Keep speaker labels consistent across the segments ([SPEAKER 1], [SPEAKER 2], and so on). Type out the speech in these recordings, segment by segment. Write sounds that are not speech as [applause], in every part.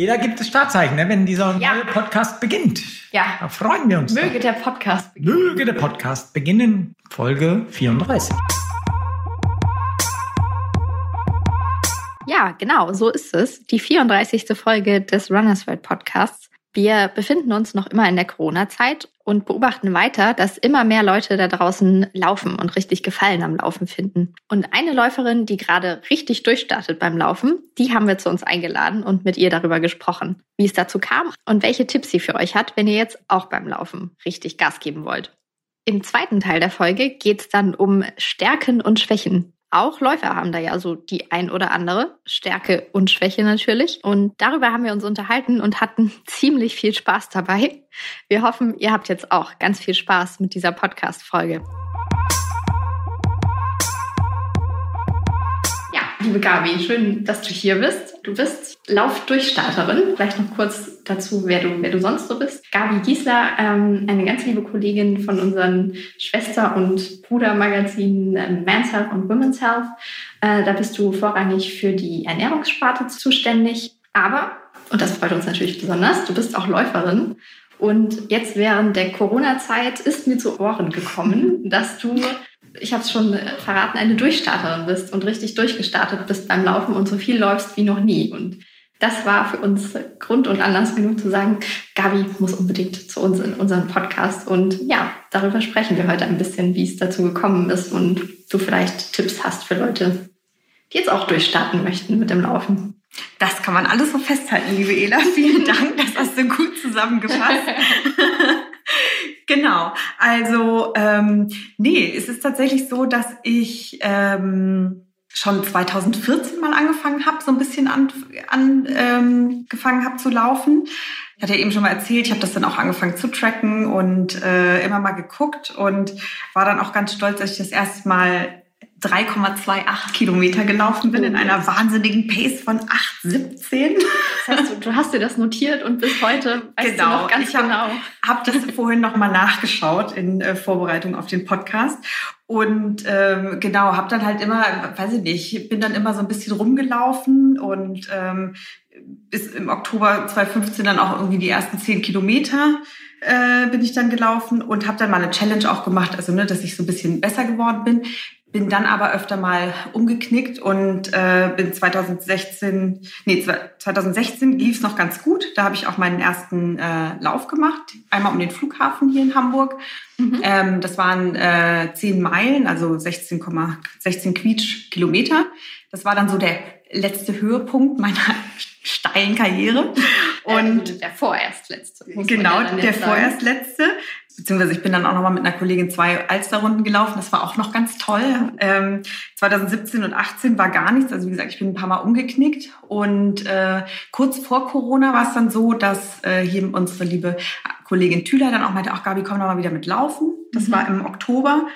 [SPEAKER 1] Jeder gibt es Startzeichen, ne, wenn dieser
[SPEAKER 2] Ja.
[SPEAKER 1] neue Podcast beginnt.
[SPEAKER 2] Ja.
[SPEAKER 1] Da freuen wir uns.
[SPEAKER 2] Möge
[SPEAKER 1] doch.
[SPEAKER 2] der Podcast beginnen.
[SPEAKER 1] Möge der Podcast beginnen. Folge 34.
[SPEAKER 2] Ja, genau, so ist es. Die 34. Folge des Runners World Podcasts. Wir befinden uns noch immer in der Corona-Zeit und beobachten weiter, dass immer mehr Leute da draußen laufen und richtig Gefallen am Laufen finden. Und eine Läuferin, die gerade richtig durchstartet beim Laufen, die haben wir zu uns eingeladen und mit ihr darüber gesprochen, wie es dazu kam und welche Tipps sie für euch hat, wenn ihr jetzt auch beim Laufen richtig Gas geben wollt. Im zweiten Teil der Folge geht es dann um Stärken und Schwächen. Auch Läufer haben da ja so die ein oder andere Stärke und Schwäche natürlich. Und darüber haben wir uns unterhalten und hatten [laughs] ziemlich viel Spaß dabei. Wir hoffen, ihr habt jetzt auch ganz viel Spaß mit dieser Podcast-Folge. Liebe Gabi, schön, dass du hier bist. Du bist Laufdurchstarterin. Vielleicht noch kurz dazu, wer du, wer du sonst so bist. Gabi Giesler, ähm, eine ganz liebe Kollegin von unseren Schwester- und Brudermagazinen äh, Men's Health und Women's Health. Äh, da bist du vorrangig für die Ernährungssparte zuständig. Aber, und das freut uns natürlich besonders, du bist auch Läuferin. Und jetzt während der Corona-Zeit ist mir zu Ohren gekommen, [laughs] dass du ich habe es schon äh, verraten, eine Durchstarterin bist und richtig durchgestartet bist beim Laufen und so viel läufst wie noch nie. Und das war für uns Grund und Anlass genug zu sagen, Gabi muss unbedingt zu uns in unseren Podcast. Und ja, darüber sprechen wir heute ein bisschen, wie es dazu gekommen ist und du vielleicht Tipps hast für Leute, die jetzt auch durchstarten möchten mit dem Laufen.
[SPEAKER 3] Das kann man alles so festhalten, liebe Ela. Vielen Dank, das hast du gut zusammengefasst. [laughs] genau, also ähm, nee, es ist tatsächlich so, dass ich ähm, schon 2014 mal angefangen habe, so ein bisschen angefangen an, ähm, habe zu laufen. Ich hatte ja eben schon mal erzählt, ich habe das dann auch angefangen zu tracken und äh, immer mal geguckt und war dann auch ganz stolz, dass ich das erste Mal 3,28 Kilometer gelaufen bin in einer wahnsinnigen Pace von 8,17.
[SPEAKER 2] Das heißt, du, hast dir das notiert und bis heute weißt
[SPEAKER 3] Genau,
[SPEAKER 2] du noch ganz
[SPEAKER 3] ich hab-
[SPEAKER 2] genau.
[SPEAKER 3] habe das [laughs] vorhin noch mal nachgeschaut in äh, Vorbereitung auf den Podcast und ähm, genau habe dann halt immer, weiß ich nicht, bin dann immer so ein bisschen rumgelaufen und ähm, bis im Oktober 2015 dann auch irgendwie die ersten zehn Kilometer äh, bin ich dann gelaufen und habe dann mal eine Challenge auch gemacht, also ne, dass ich so ein bisschen besser geworden bin. Bin dann aber öfter mal umgeknickt und äh, bin 2016, nee, 2016 lief es noch ganz gut. Da habe ich auch meinen ersten äh, Lauf gemacht, einmal um den Flughafen hier in Hamburg.
[SPEAKER 2] Mhm.
[SPEAKER 3] Ähm, das waren äh, 10 Meilen, also 16,16 16 Quietsch Kilometer. Das war dann so der letzte Höhepunkt meiner steilen Karriere. Und
[SPEAKER 2] äh, der vorerst letzte.
[SPEAKER 3] Genau,
[SPEAKER 2] ja
[SPEAKER 3] der vorerst letzte. Beziehungsweise ich bin dann auch nochmal mit einer Kollegin zwei Alsterrunden gelaufen. Das war auch noch ganz toll. Ähm, 2017 und 18 war gar nichts. Also wie gesagt, ich bin ein paar Mal umgeknickt. Und äh, kurz vor Corona war es dann so, dass äh, hier unsere liebe Kollegin Thüler dann auch meinte, ach Gabi, komm doch mal wieder mit laufen. Das
[SPEAKER 2] Mhm.
[SPEAKER 3] war im Oktober.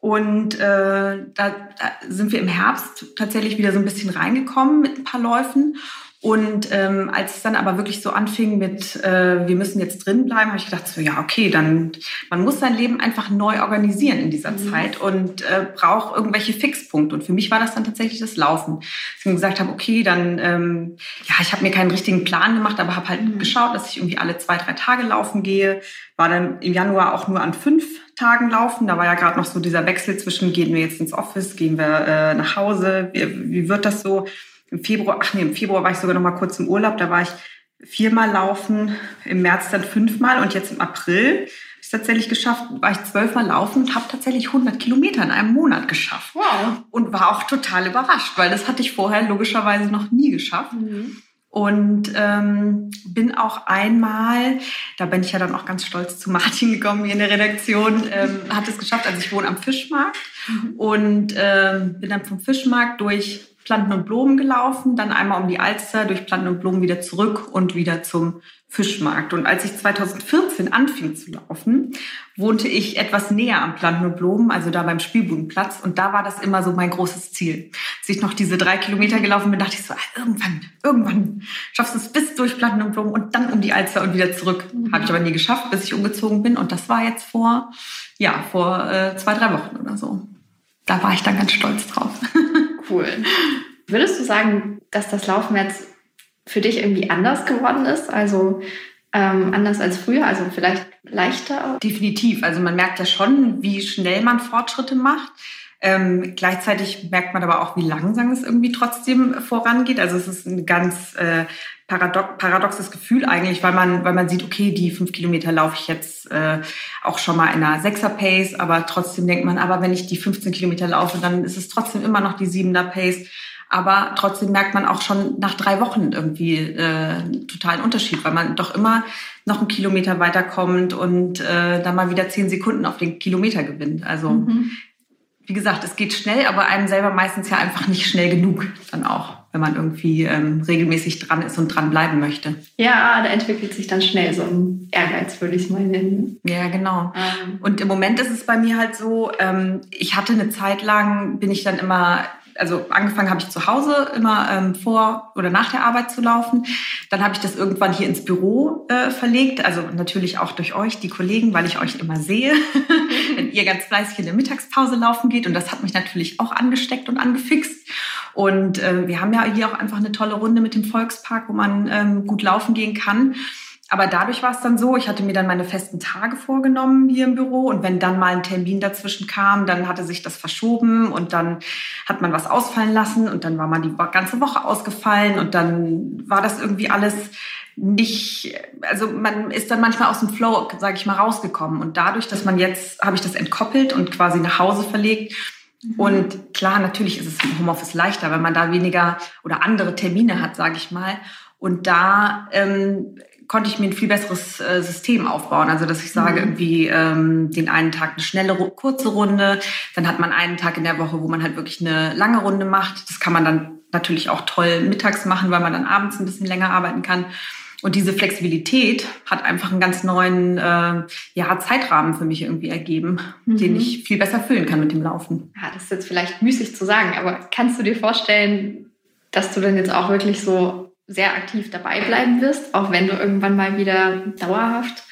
[SPEAKER 3] Und äh, da, da sind wir im Herbst tatsächlich wieder so ein bisschen reingekommen mit ein paar Läufen. Und ähm, als es dann aber wirklich so anfing mit, äh, wir müssen jetzt drin bleiben, habe ich gedacht, so ja, okay, dann man muss sein Leben einfach neu organisieren in dieser
[SPEAKER 2] Mhm.
[SPEAKER 3] Zeit und äh, braucht irgendwelche Fixpunkte. Und für mich war das dann tatsächlich das Laufen. Dass ich mir gesagt habe, okay, dann, ähm, ja, ich habe mir keinen richtigen Plan gemacht, aber habe halt
[SPEAKER 2] Mhm.
[SPEAKER 3] geschaut, dass ich irgendwie alle zwei, drei Tage laufen gehe. War dann im Januar auch nur an fünf Tagen laufen. Da war ja gerade noch so dieser Wechsel zwischen, gehen wir jetzt ins Office, gehen wir äh, nach Hause, wie, wie wird das so? Im Februar, ach nee, im Februar war ich sogar noch mal kurz im Urlaub. Da war ich viermal laufen, im März dann fünfmal und jetzt im April habe ich tatsächlich geschafft, war ich zwölfmal laufen und habe tatsächlich 100 Kilometer in einem Monat geschafft.
[SPEAKER 2] Wow.
[SPEAKER 3] Und war auch total überrascht, weil das hatte ich vorher logischerweise noch nie geschafft.
[SPEAKER 2] Mhm.
[SPEAKER 3] Und ähm, bin auch einmal, da bin ich ja dann auch ganz stolz zu Martin gekommen hier in der Redaktion, ähm, hat es geschafft, also ich wohne am Fischmarkt und ähm, bin dann vom Fischmarkt durch Planten und Blumen gelaufen, dann einmal um die Alster, durch Planten und Blumen wieder zurück und wieder zum Fischmarkt. Und als ich 2014 anfing zu laufen, wohnte ich etwas näher am Planten und Blumen, also da beim Spielbudenplatz. Und da war das immer so mein großes Ziel. Als ich noch diese drei Kilometer gelaufen bin, dachte ich so, ah, irgendwann, irgendwann schaffst du es bis durch Planten und Blumen und dann um die Alster und wieder zurück.
[SPEAKER 2] Mhm.
[SPEAKER 3] Habe ich aber nie geschafft, bis ich umgezogen bin. Und das war jetzt vor, ja, vor äh, zwei, drei Wochen oder so. Da war ich dann ganz stolz drauf. [laughs]
[SPEAKER 2] Cool. Würdest du sagen, dass das Laufen jetzt für dich irgendwie anders geworden ist? Also ähm, anders als früher, also vielleicht leichter?
[SPEAKER 3] Definitiv. Also man merkt ja schon, wie schnell man Fortschritte macht. Ähm, gleichzeitig merkt man aber auch, wie langsam es irgendwie trotzdem vorangeht. Also es ist ein ganz äh, paradox paradoxes Gefühl eigentlich, weil man, weil man sieht, okay, die fünf Kilometer laufe ich jetzt äh, auch schon mal in einer Sechser-Pace, aber trotzdem denkt man, aber wenn ich die 15 Kilometer laufe, dann ist es trotzdem immer noch die Siebener-Pace. Aber trotzdem merkt man auch schon nach drei Wochen irgendwie äh, totalen Unterschied, weil man doch immer noch einen Kilometer weiterkommt und äh, dann mal wieder zehn Sekunden auf den Kilometer gewinnt. Also mhm wie gesagt, es geht schnell, aber einem selber meistens ja einfach nicht schnell genug dann auch, wenn man irgendwie ähm, regelmäßig dran ist und dran bleiben möchte.
[SPEAKER 2] Ja, da entwickelt sich dann schnell so ein Ehrgeiz, würde ich es mal nennen.
[SPEAKER 3] Ja, genau. Ähm. Und im Moment ist es bei mir halt so, ähm, ich hatte eine Zeit lang, bin ich dann immer also angefangen habe ich zu Hause immer ähm, vor oder nach der Arbeit zu laufen. Dann habe ich das irgendwann hier ins Büro äh, verlegt. Also natürlich auch durch euch, die Kollegen, weil ich euch immer sehe, [laughs] wenn ihr ganz fleißig in der Mittagspause laufen geht. Und das hat mich natürlich auch angesteckt und angefixt. Und äh, wir haben ja hier auch einfach eine tolle Runde mit dem Volkspark, wo man ähm, gut laufen gehen kann. Aber dadurch war es dann so, ich hatte mir dann meine festen Tage vorgenommen hier im Büro und wenn dann mal ein Termin dazwischen kam, dann hatte sich das verschoben und dann hat man was ausfallen lassen und dann war man die ganze Woche ausgefallen und dann war das irgendwie alles nicht, also man ist dann manchmal aus dem Flow, sage ich mal, rausgekommen und dadurch, dass man jetzt, habe ich das entkoppelt und quasi nach Hause verlegt mhm. und klar, natürlich ist es im Homeoffice leichter, wenn man da weniger oder andere Termine hat, sage ich mal. Und da ähm, konnte ich mir ein viel besseres äh, System aufbauen. Also dass ich sage, mhm. irgendwie ähm, den einen Tag eine schnelle, kurze Runde, dann hat man einen Tag in der Woche, wo man halt wirklich eine lange Runde macht. Das kann man dann natürlich auch toll mittags machen, weil man dann abends ein bisschen länger arbeiten kann. Und diese Flexibilität hat einfach einen ganz neuen äh, ja, Zeitrahmen für mich irgendwie ergeben, mhm. den ich viel besser füllen kann mit dem Laufen.
[SPEAKER 2] Ja, das ist jetzt vielleicht müßig zu sagen, aber kannst du dir vorstellen, dass du dann jetzt auch wirklich so sehr aktiv dabei bleiben wirst, auch wenn du irgendwann mal wieder dauerhaft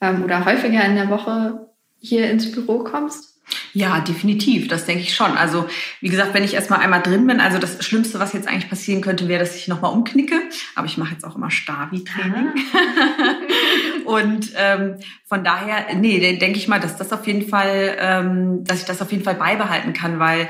[SPEAKER 2] ähm, oder häufiger in der Woche hier ins Büro kommst?
[SPEAKER 3] Ja, definitiv. Das denke ich schon. Also, wie gesagt, wenn ich erstmal einmal drin bin, also das Schlimmste, was jetzt eigentlich passieren könnte, wäre, dass ich nochmal umknicke. Aber ich mache jetzt auch immer Stabi-Training. [laughs] Und ähm, von daher, nee, denke ich mal, dass das auf jeden Fall, ähm, dass ich das auf jeden Fall beibehalten kann, weil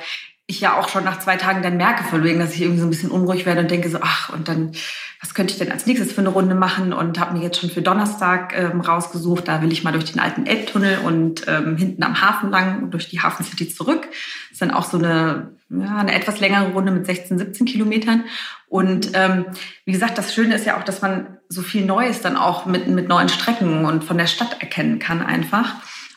[SPEAKER 3] ich ja auch schon nach zwei Tagen dann merke von wegen, dass ich irgendwie so ein bisschen unruhig werde und denke so, ach, und dann, was könnte ich denn als nächstes für eine Runde machen? Und habe mir jetzt schon für Donnerstag ähm, rausgesucht, da will ich mal durch den alten Elbtunnel und ähm, hinten am Hafen lang durch die Hafen City zurück. Das ist dann auch so eine, ja, eine etwas längere Runde mit 16, 17 Kilometern. Und ähm, wie gesagt, das Schöne ist ja auch, dass man so viel Neues dann auch mit, mit neuen Strecken und von der Stadt erkennen kann einfach.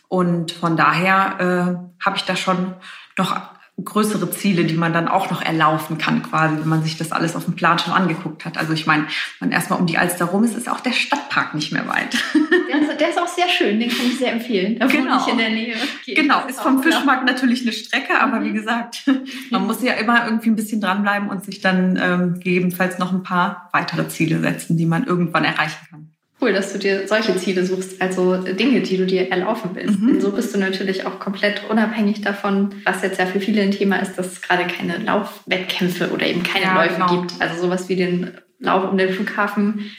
[SPEAKER 3] Und von daher äh, habe ich da schon noch größere Ziele, die man dann auch noch erlaufen kann, quasi, wenn man sich das alles auf dem Plan schon angeguckt hat. Also ich meine, wenn man erstmal um die Alster rum ist, ist auch der Stadtpark nicht mehr weit. [laughs]
[SPEAKER 2] Der ist, der ist auch sehr schön, den kann ich sehr empfehlen.
[SPEAKER 3] Da genau. in der Nähe. Okay, genau, ist vom Fischmarkt natürlich eine Strecke, aber mhm. wie gesagt, [laughs] man muss ja immer irgendwie ein bisschen dranbleiben und sich dann ähm, gegebenenfalls noch ein paar weitere Ziele setzen, die man irgendwann erreichen kann.
[SPEAKER 2] Cool, dass du dir solche Ziele suchst, also Dinge, die du dir erlaufen willst. Mhm. so bist du natürlich auch komplett unabhängig davon, was jetzt ja für viele ein Thema ist, dass es gerade keine Laufwettkämpfe oder eben keine ja, Läufe genau. gibt. Also sowas wie den Lauf um den Flughafen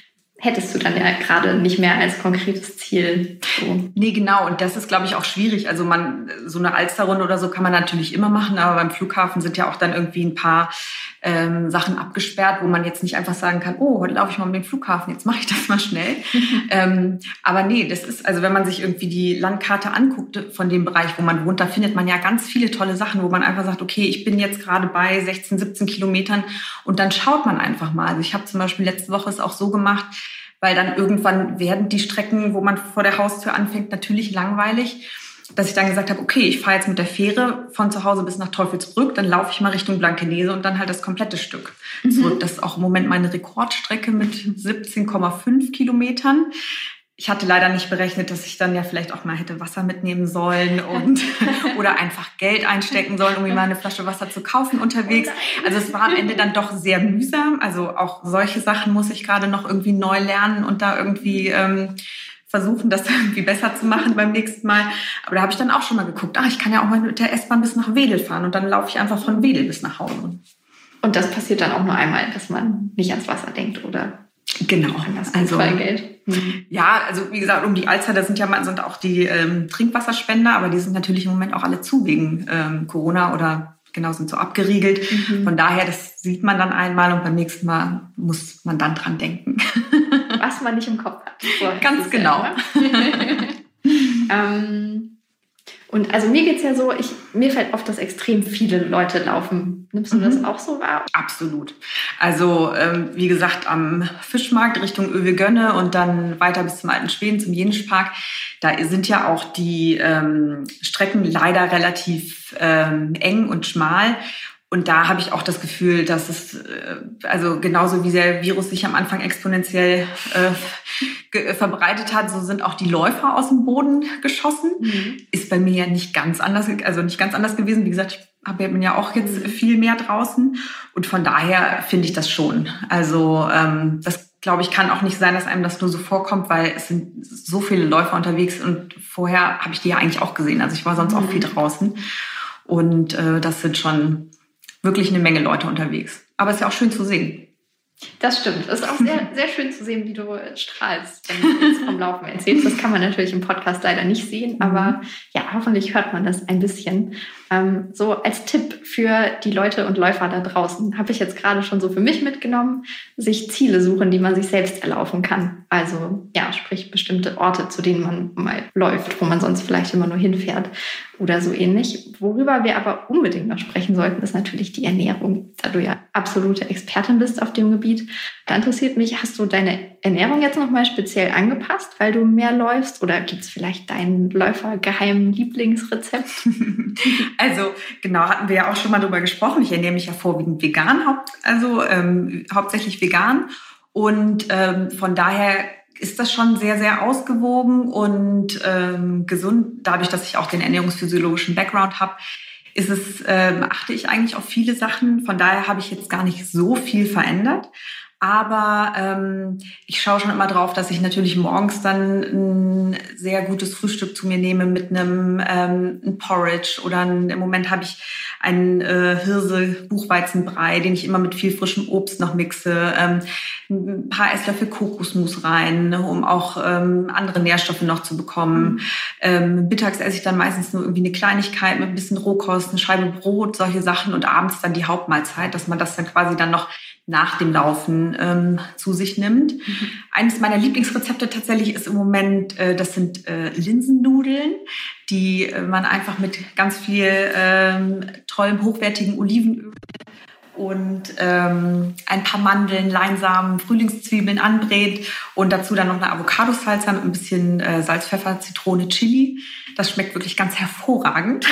[SPEAKER 2] hättest du dann ja gerade nicht mehr als konkretes Ziel.
[SPEAKER 3] So. Nee, genau. Und das ist, glaube ich, auch schwierig. Also man, so eine Alsterrunde oder so kann man natürlich immer machen, aber beim Flughafen sind ja auch dann irgendwie ein paar ähm, Sachen abgesperrt, wo man jetzt nicht einfach sagen kann, oh, heute laufe ich mal um den Flughafen, jetzt mache ich das mal schnell. [laughs] ähm, aber nee, das ist, also wenn man sich irgendwie die Landkarte anguckt von dem Bereich, wo man wohnt, da findet man ja ganz viele tolle Sachen, wo man einfach sagt, okay, ich bin jetzt gerade bei 16, 17 Kilometern und dann schaut man einfach mal. Also ich habe zum Beispiel letzte Woche es auch so gemacht, weil dann irgendwann werden die Strecken, wo man vor der Haustür anfängt, natürlich langweilig dass ich dann gesagt habe, okay, ich fahre jetzt mit der Fähre von zu Hause bis nach Teufelsbrück, dann laufe ich mal Richtung Blankenese und dann halt das komplette Stück mhm. zurück. Das ist auch im Moment meine Rekordstrecke mit 17,5 Kilometern. Ich hatte leider nicht berechnet, dass ich dann ja vielleicht auch mal hätte Wasser mitnehmen sollen und [laughs] oder einfach Geld einstecken sollen, um mir mal eine Flasche Wasser zu kaufen unterwegs. Oh also es war am Ende dann doch sehr mühsam. Also auch solche Sachen muss ich gerade noch irgendwie neu lernen und da irgendwie ähm, versuchen, das [laughs] irgendwie besser zu machen beim nächsten Mal. Aber da habe ich dann auch schon mal geguckt, ah, ich kann ja auch mal mit der S-Bahn bis nach Wedel fahren und dann laufe ich einfach von Wedel bis nach Hause.
[SPEAKER 2] Und das passiert dann auch nur einmal, dass man nicht ans Wasser denkt oder
[SPEAKER 3] Genau.
[SPEAKER 2] das
[SPEAKER 3] Also,
[SPEAKER 2] Geld. Mhm.
[SPEAKER 3] ja, also wie gesagt, um die das sind ja mal- sind auch die ähm, Trinkwasserspender, aber die sind natürlich im Moment auch alle zu wegen ähm, Corona oder genau sind so abgeriegelt.
[SPEAKER 2] Mhm.
[SPEAKER 3] Von daher, das sieht man dann einmal und beim nächsten Mal muss man dann dran denken.
[SPEAKER 2] Was man nicht im Kopf hat. [laughs]
[SPEAKER 3] Ganz genau.
[SPEAKER 2] Immer. [laughs] ähm, und also mir geht's ja so, ich, mir fällt oft, dass extrem viele Leute laufen. Nimmst du
[SPEAKER 3] Mhm.
[SPEAKER 2] das auch so wahr?
[SPEAKER 3] Absolut. Also ähm, wie gesagt, am Fischmarkt Richtung Öwe-Gönne und dann weiter bis zum Alten Schweden, zum Jenischpark, da sind ja auch die ähm, Strecken leider relativ ähm, eng und schmal. Und da habe ich auch das Gefühl, dass es, äh, also genauso wie der Virus sich am Anfang exponentiell äh, verbreitet hat, so sind auch die Läufer aus dem Boden geschossen. Ist bei mir ja nicht ganz anders, also nicht ganz anders gewesen. Wie gesagt, ich hab, bin ja auch jetzt viel mehr draußen. Und von daher finde ich das schon. Also ähm, das glaube ich kann auch nicht sein, dass einem das nur so vorkommt, weil es sind so viele Läufer unterwegs und vorher habe ich die ja eigentlich auch gesehen. Also ich war sonst auch viel draußen. Und äh, das sind schon wirklich eine Menge Leute unterwegs. Aber es ist ja auch schön zu sehen.
[SPEAKER 2] Das stimmt. Es ist auch sehr, [laughs] sehr schön zu sehen, wie du strahlst, wenn du jetzt vom Laufen erzählst. Das kann man natürlich im Podcast leider nicht sehen, aber ja, hoffentlich hört man das ein bisschen. Ähm, so als Tipp für die Leute und Läufer da draußen habe ich jetzt gerade schon so für mich mitgenommen, sich Ziele suchen, die man sich selbst erlaufen kann. Also ja, sprich bestimmte Orte, zu denen man mal läuft, wo man sonst vielleicht immer nur hinfährt oder so ähnlich. Worüber wir aber unbedingt noch sprechen sollten, ist natürlich die Ernährung. Da du ja absolute Expertin bist auf dem Gebiet, da interessiert mich, hast du deine Ernährung jetzt nochmal speziell angepasst, weil du mehr läufst? Oder gibt es vielleicht deinen Läufer-geheimen Lieblingsrezept? [laughs]
[SPEAKER 3] Also genau, hatten wir ja auch schon mal drüber gesprochen. Ich ernähre mich ja vorwiegend vegan, also ähm, hauptsächlich vegan. Und ähm, von daher ist das schon sehr, sehr ausgewogen und ähm, gesund. Dadurch, dass ich auch den ernährungsphysiologischen Background habe, ist es, ähm, achte ich eigentlich auf viele Sachen. Von daher habe ich jetzt gar nicht so viel verändert. Aber ähm, ich schaue schon immer drauf, dass ich natürlich morgens dann ein sehr gutes Frühstück zu mir nehme mit einem ähm, ein Porridge oder ein, im Moment habe ich einen äh, Hirse-Buchweizenbrei, den ich immer mit viel frischem Obst noch mixe, ähm, ein paar Esslöffel Kokosmus rein, ne, um auch ähm, andere Nährstoffe noch zu bekommen. Ähm, mittags esse ich dann meistens nur irgendwie eine Kleinigkeit mit ein bisschen Rohkost, eine Scheibe Brot, solche Sachen und abends dann die Hauptmahlzeit, dass man das dann quasi dann noch nach dem Laufen ähm, zu sich nimmt. Eines meiner Lieblingsrezepte tatsächlich ist im Moment, äh, das sind äh, Linsennudeln, die äh, man einfach mit ganz viel ähm, tollem, hochwertigen Olivenöl und ähm, ein paar Mandeln, Leinsamen, Frühlingszwiebeln anbrät und dazu dann noch eine Avocadosalsa mit ein bisschen äh, Salz, Pfeffer, Zitrone, Chili. Das schmeckt wirklich ganz hervorragend.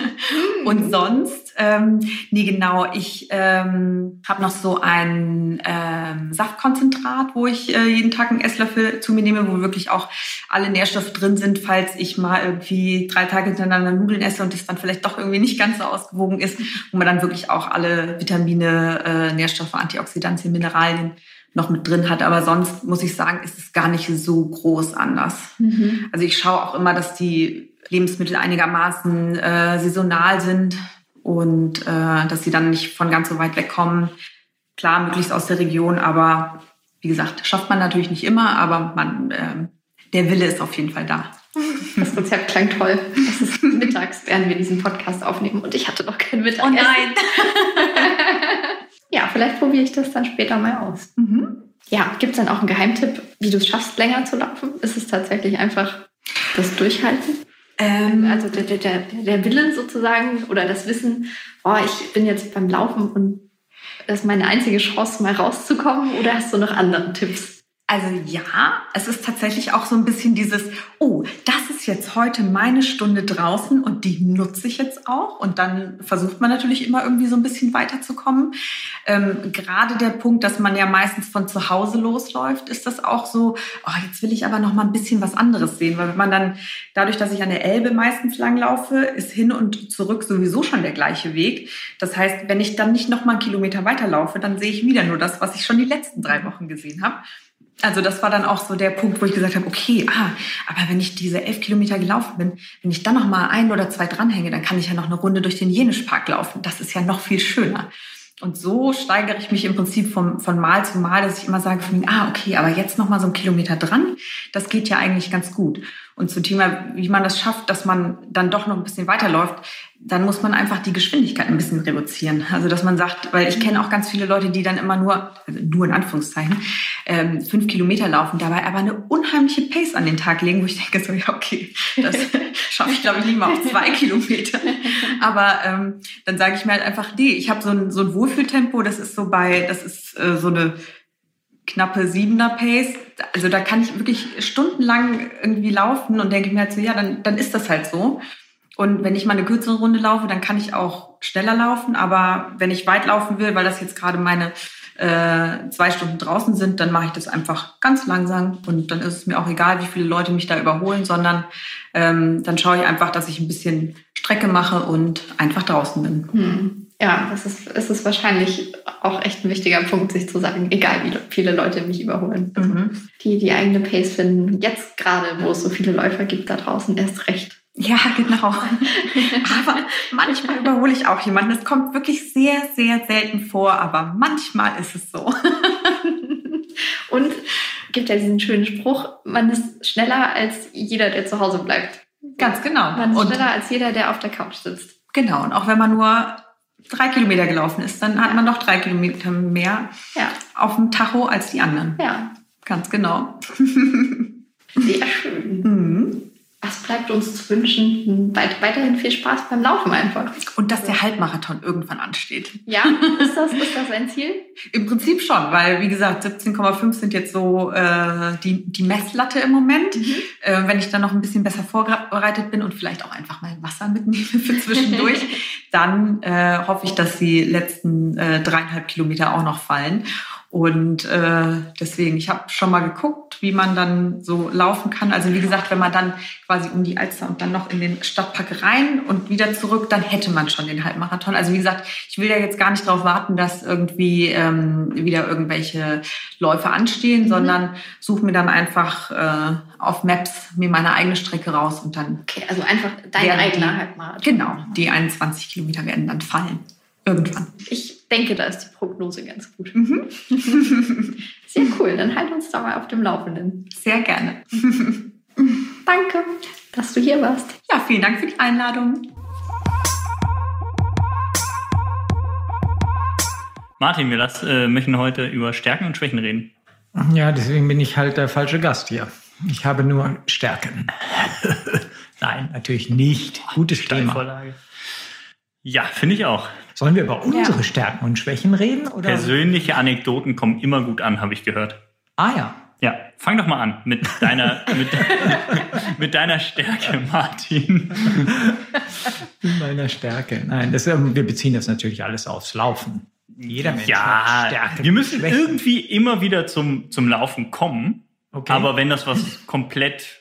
[SPEAKER 3] [laughs] und sonst, ähm, nee genau, ich ähm, habe noch so ein ähm, Saftkonzentrat, wo ich äh, jeden Tag einen Esslöffel zu mir nehme, wo wirklich auch alle Nährstoffe drin sind, falls ich mal irgendwie drei Tage hintereinander Nudeln esse und das dann vielleicht doch irgendwie nicht ganz so ausgewogen ist, wo man dann wirklich auch alle Vitamine, äh, Nährstoffe, Antioxidantien, Mineralien noch mit drin hat. Aber sonst muss ich sagen, ist es gar nicht so groß anders. Also ich schaue auch immer, dass die Lebensmittel einigermaßen äh, saisonal sind und äh, dass sie dann nicht von ganz so weit wegkommen. Klar, möglichst aus der Region, aber wie gesagt, schafft man natürlich nicht immer, aber man, ähm, der Wille ist auf jeden Fall da. [laughs]
[SPEAKER 2] Das Rezept klang toll. Es ist mittags, während wir diesen Podcast aufnehmen und ich hatte noch kein
[SPEAKER 3] Oh
[SPEAKER 2] Mittagessen. [laughs] Ja, vielleicht probiere ich das dann später mal aus.
[SPEAKER 3] Mhm.
[SPEAKER 2] Ja, gibt es dann auch einen Geheimtipp, wie du es schaffst, länger zu laufen? Ist es tatsächlich einfach das Durchhalten?
[SPEAKER 3] Ähm,
[SPEAKER 2] Also der, der, der, der Wille sozusagen oder das Wissen, oh, ich bin jetzt beim Laufen und das ist meine einzige Chance, mal rauszukommen? Oder hast du noch andere Tipps?
[SPEAKER 3] Also ja, es ist tatsächlich auch so ein bisschen dieses, oh, das ist jetzt heute meine Stunde draußen und die nutze ich jetzt auch. Und dann versucht man natürlich immer irgendwie so ein bisschen weiterzukommen. Ähm, gerade der Punkt, dass man ja meistens von zu Hause losläuft, ist das auch so, oh, jetzt will ich aber noch mal ein bisschen was anderes sehen. Weil wenn man dann, dadurch, dass ich an der Elbe meistens langlaufe, ist hin und zurück sowieso schon der gleiche Weg. Das heißt, wenn ich dann nicht noch mal einen Kilometer weiterlaufe, dann sehe ich wieder nur das, was ich schon die letzten drei Wochen gesehen habe. Also das war dann auch so der Punkt, wo ich gesagt habe, okay, ah, aber wenn ich diese elf Kilometer gelaufen bin, wenn ich dann noch mal ein oder zwei dranhänge, dann kann ich ja noch eine Runde durch den Jenischpark laufen. Das ist ja noch viel schöner. Und so steigere ich mich im Prinzip vom, von Mal zu Mal, dass ich immer sage, ah, okay, aber jetzt noch mal so einen Kilometer dran, das geht ja eigentlich ganz gut. Und zum Thema, wie man das schafft, dass man dann doch noch ein bisschen weiterläuft, dann muss man einfach die Geschwindigkeit ein bisschen reduzieren. Also dass man sagt, weil ich kenne auch ganz viele Leute, die dann immer nur, also nur in Anführungszeichen, ähm, fünf Kilometer laufen, dabei aber eine unheimliche Pace an den Tag legen, wo ich denke so, ja okay, das [laughs] schaffe ich glaube ich nicht mal auf zwei Kilometer. Aber ähm, dann sage ich mir halt einfach, nee, ich habe so ein, so ein Wohlfühltempo, das ist so bei, das ist äh, so eine knappe Siebener Pace. Also da kann ich wirklich stundenlang irgendwie laufen und denke mir halt so, ja, dann, dann ist das halt so. Und wenn ich mal eine kürzere Runde laufe, dann kann ich auch schneller laufen. Aber wenn ich weit laufen will, weil das jetzt gerade meine äh, zwei Stunden draußen sind, dann mache ich das einfach ganz langsam. Und dann ist es mir auch egal, wie viele Leute mich da überholen, sondern ähm, dann schaue ich einfach, dass ich ein bisschen Strecke mache und einfach draußen bin.
[SPEAKER 2] Hm. Ja, das ist, ist es wahrscheinlich auch echt ein wichtiger Punkt, sich zu sagen, egal wie viele Leute mich überholen. Mhm. Die die eigene Pace finden. Jetzt gerade, wo es so viele Läufer gibt da draußen, erst recht.
[SPEAKER 3] Ja, genau. [laughs] aber manchmal überhole ich auch jemanden. Es kommt wirklich sehr, sehr selten vor, aber manchmal ist es so.
[SPEAKER 2] Und gibt ja diesen schönen Spruch, man ist schneller als jeder, der zu Hause bleibt.
[SPEAKER 3] Ganz genau.
[SPEAKER 2] Man ist und schneller als jeder, der auf der Couch sitzt.
[SPEAKER 3] Genau. Und auch wenn man nur drei Kilometer gelaufen ist, dann hat man noch drei Kilometer mehr ja. auf dem Tacho als die anderen.
[SPEAKER 2] Ja.
[SPEAKER 3] Ganz genau. [laughs]
[SPEAKER 2] Sehr schön. Mhm was bleibt uns zu wünschen? Weit, weiterhin viel Spaß beim Laufen einfach.
[SPEAKER 3] Und dass der Halbmarathon irgendwann ansteht.
[SPEAKER 2] Ja, [laughs] ist das, ist das ein Ziel?
[SPEAKER 3] Im Prinzip schon, weil wie gesagt, 17,5 sind jetzt so äh, die, die Messlatte im Moment. Mhm. Äh, wenn ich dann noch ein bisschen besser vorbereitet bin und vielleicht auch einfach mal Wasser mitnehme für zwischendurch, [laughs] dann äh, hoffe ich, dass die letzten äh, dreieinhalb Kilometer auch noch fallen. Und äh, deswegen, ich habe schon mal geguckt, wie man dann so laufen kann. Also wie gesagt, wenn man dann quasi um die Alster und dann noch in den Stadtpark rein und wieder zurück, dann hätte man schon den Halbmarathon. Also wie gesagt, ich will ja jetzt gar nicht darauf warten, dass irgendwie ähm, wieder irgendwelche Läufe anstehen, mhm. sondern suche mir dann einfach äh, auf Maps mir meine eigene Strecke raus und dann.
[SPEAKER 2] Okay, also einfach dein eigener Halbmarathon.
[SPEAKER 3] Genau, die 21 Kilometer werden dann fallen. Irgendwann.
[SPEAKER 2] Ich denke, da ist die Prognose ganz gut. Mhm. [laughs] Sehr cool. Dann halt uns da mal auf dem Laufenden.
[SPEAKER 3] Sehr gerne. [laughs]
[SPEAKER 2] Danke, dass du hier warst.
[SPEAKER 3] Ja, vielen Dank für die Einladung.
[SPEAKER 4] Martin, wir das, äh, möchten heute über Stärken und Schwächen reden.
[SPEAKER 1] Ja, deswegen bin ich halt der falsche Gast hier. Ich habe nur Stärken. [laughs] Nein, natürlich nicht. Gutes Thema.
[SPEAKER 4] Ja, finde ich auch.
[SPEAKER 1] Sollen wir über unsere ja. Stärken und Schwächen reden?
[SPEAKER 4] Oder? Persönliche Anekdoten kommen immer gut an, habe ich gehört.
[SPEAKER 1] Ah ja.
[SPEAKER 4] Ja, fang doch mal an mit deiner, [laughs] mit, mit deiner Stärke, [laughs] Martin.
[SPEAKER 1] Mit meiner Stärke. Nein, das, ähm, wir beziehen das natürlich alles aufs Laufen.
[SPEAKER 4] Jeder Mensch ja, hat Stärke. Wir müssen Schwächen. irgendwie immer wieder zum, zum Laufen kommen. Okay. Aber wenn das was [laughs] komplett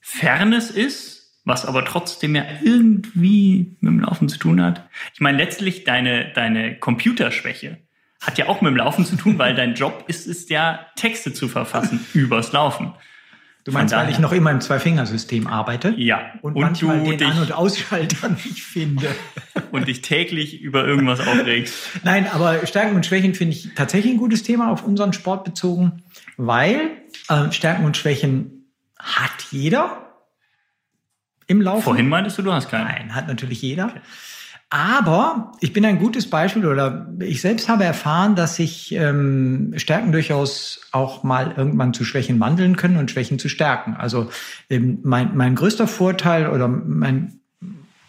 [SPEAKER 4] Fernes ist, was aber trotzdem ja irgendwie mit dem Laufen zu tun hat. Ich meine, letztlich deine, deine Computerschwäche hat ja auch mit dem Laufen zu tun, weil dein Job ist es ja, Texte zu verfassen [laughs] übers Laufen.
[SPEAKER 1] Du meinst, weil ich noch immer im Zwei-Fingersystem arbeite?
[SPEAKER 4] Ja.
[SPEAKER 1] Und, und manchmal du den dich, An- und Ausschalter [laughs] nicht finde. [laughs]
[SPEAKER 4] Und dich täglich über irgendwas aufregst.
[SPEAKER 1] Nein, aber Stärken und Schwächen finde ich tatsächlich ein gutes Thema auf unseren Sport bezogen, weil äh, Stärken und Schwächen hat jeder im Laufen.
[SPEAKER 4] Vorhin meintest du, du hast keinen.
[SPEAKER 1] Nein, hat natürlich jeder. Okay. Aber ich bin ein gutes Beispiel oder ich selbst habe erfahren, dass sich ähm, Stärken durchaus auch mal irgendwann zu Schwächen wandeln können und Schwächen zu stärken. Also ähm, mein, mein größter Vorteil oder mein,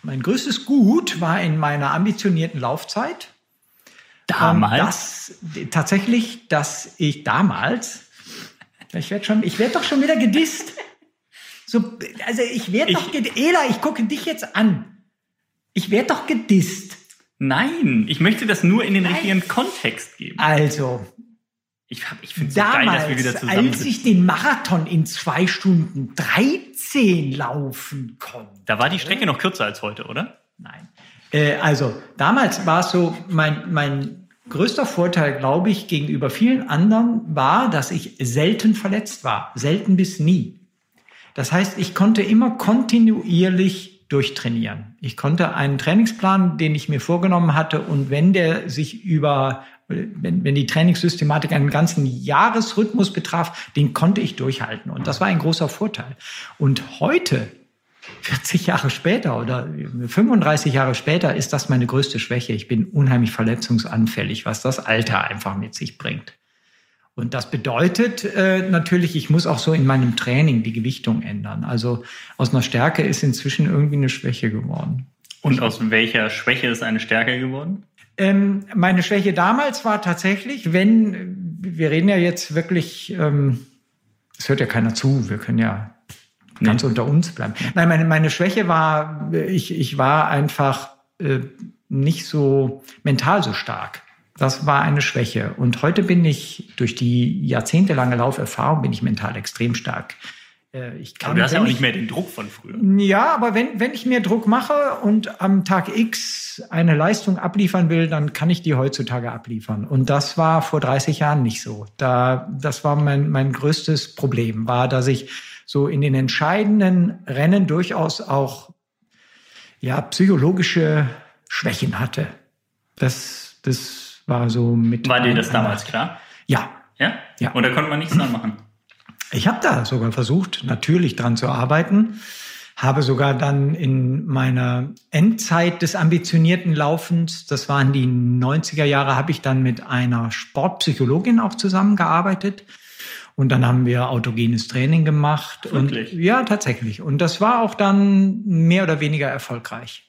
[SPEAKER 1] mein größtes Gut war in meiner ambitionierten Laufzeit.
[SPEAKER 4] Damals?
[SPEAKER 1] Ähm, das, tatsächlich, dass ich damals, ich werde werde doch schon wieder gedisst. So, also ich werde doch, Ela, ich gucke dich jetzt an. Ich werde doch gedisst.
[SPEAKER 4] Nein, ich möchte das nur in den Nein. richtigen Kontext geben.
[SPEAKER 1] Also,
[SPEAKER 4] ich, ich finde es so geil, dass wir wieder zusammen
[SPEAKER 1] als ich den Marathon in zwei Stunden 13 laufen konnte.
[SPEAKER 4] Da war die Strecke noch kürzer als heute, oder?
[SPEAKER 1] Nein. Äh, also, damals war es so, mein, mein größter Vorteil, glaube ich, gegenüber vielen anderen war, dass ich selten verletzt war. Selten bis nie. Das heißt, ich konnte immer kontinuierlich durchtrainieren. Ich konnte einen Trainingsplan, den ich mir vorgenommen hatte, und wenn der sich über, wenn, wenn die Trainingssystematik einen ganzen Jahresrhythmus betraf, den konnte ich durchhalten. Und das war ein großer Vorteil. Und heute 40 Jahre später oder 35 Jahre später ist das meine größte Schwäche. Ich bin unheimlich verletzungsanfällig, was das Alter einfach mit sich bringt. Und das bedeutet äh, natürlich, ich muss auch so in meinem Training die Gewichtung ändern. Also aus einer Stärke ist inzwischen irgendwie eine Schwäche geworden.
[SPEAKER 4] Und aus welcher Schwäche ist eine Stärke geworden?
[SPEAKER 1] Ähm, meine Schwäche damals war tatsächlich, wenn, wir reden ja jetzt wirklich, ähm, es ähm, hört ja keiner zu, wir können ja ganz nee. unter uns bleiben. Nein, meine, meine Schwäche war, ich, ich war einfach äh, nicht so mental so stark. Das war eine Schwäche. Und heute bin ich durch die jahrzehntelange Lauferfahrung bin ich mental extrem stark.
[SPEAKER 4] Äh, ich kann, aber du hast ja auch nicht mehr den Druck von früher.
[SPEAKER 1] Ja, aber wenn, wenn ich mir Druck mache und am Tag X eine Leistung abliefern will, dann kann ich die heutzutage abliefern. Und das war vor 30 Jahren nicht so. Da, das war mein, mein größtes Problem, war, dass ich so in den entscheidenden Rennen durchaus auch ja, psychologische Schwächen hatte. Das, das war so mit.
[SPEAKER 4] War dir das damals klar?
[SPEAKER 1] Ja.
[SPEAKER 4] Ja? Ja. Und da konnte man nichts dran machen?
[SPEAKER 1] Ich habe da sogar versucht, natürlich dran zu arbeiten. Habe sogar dann in meiner Endzeit des ambitionierten Laufens, das waren die 90er Jahre, habe ich dann mit einer Sportpsychologin auch zusammengearbeitet und dann haben wir autogenes Training gemacht.
[SPEAKER 4] Wirklich?
[SPEAKER 1] Und, ja, tatsächlich. Und das war auch dann mehr oder weniger erfolgreich.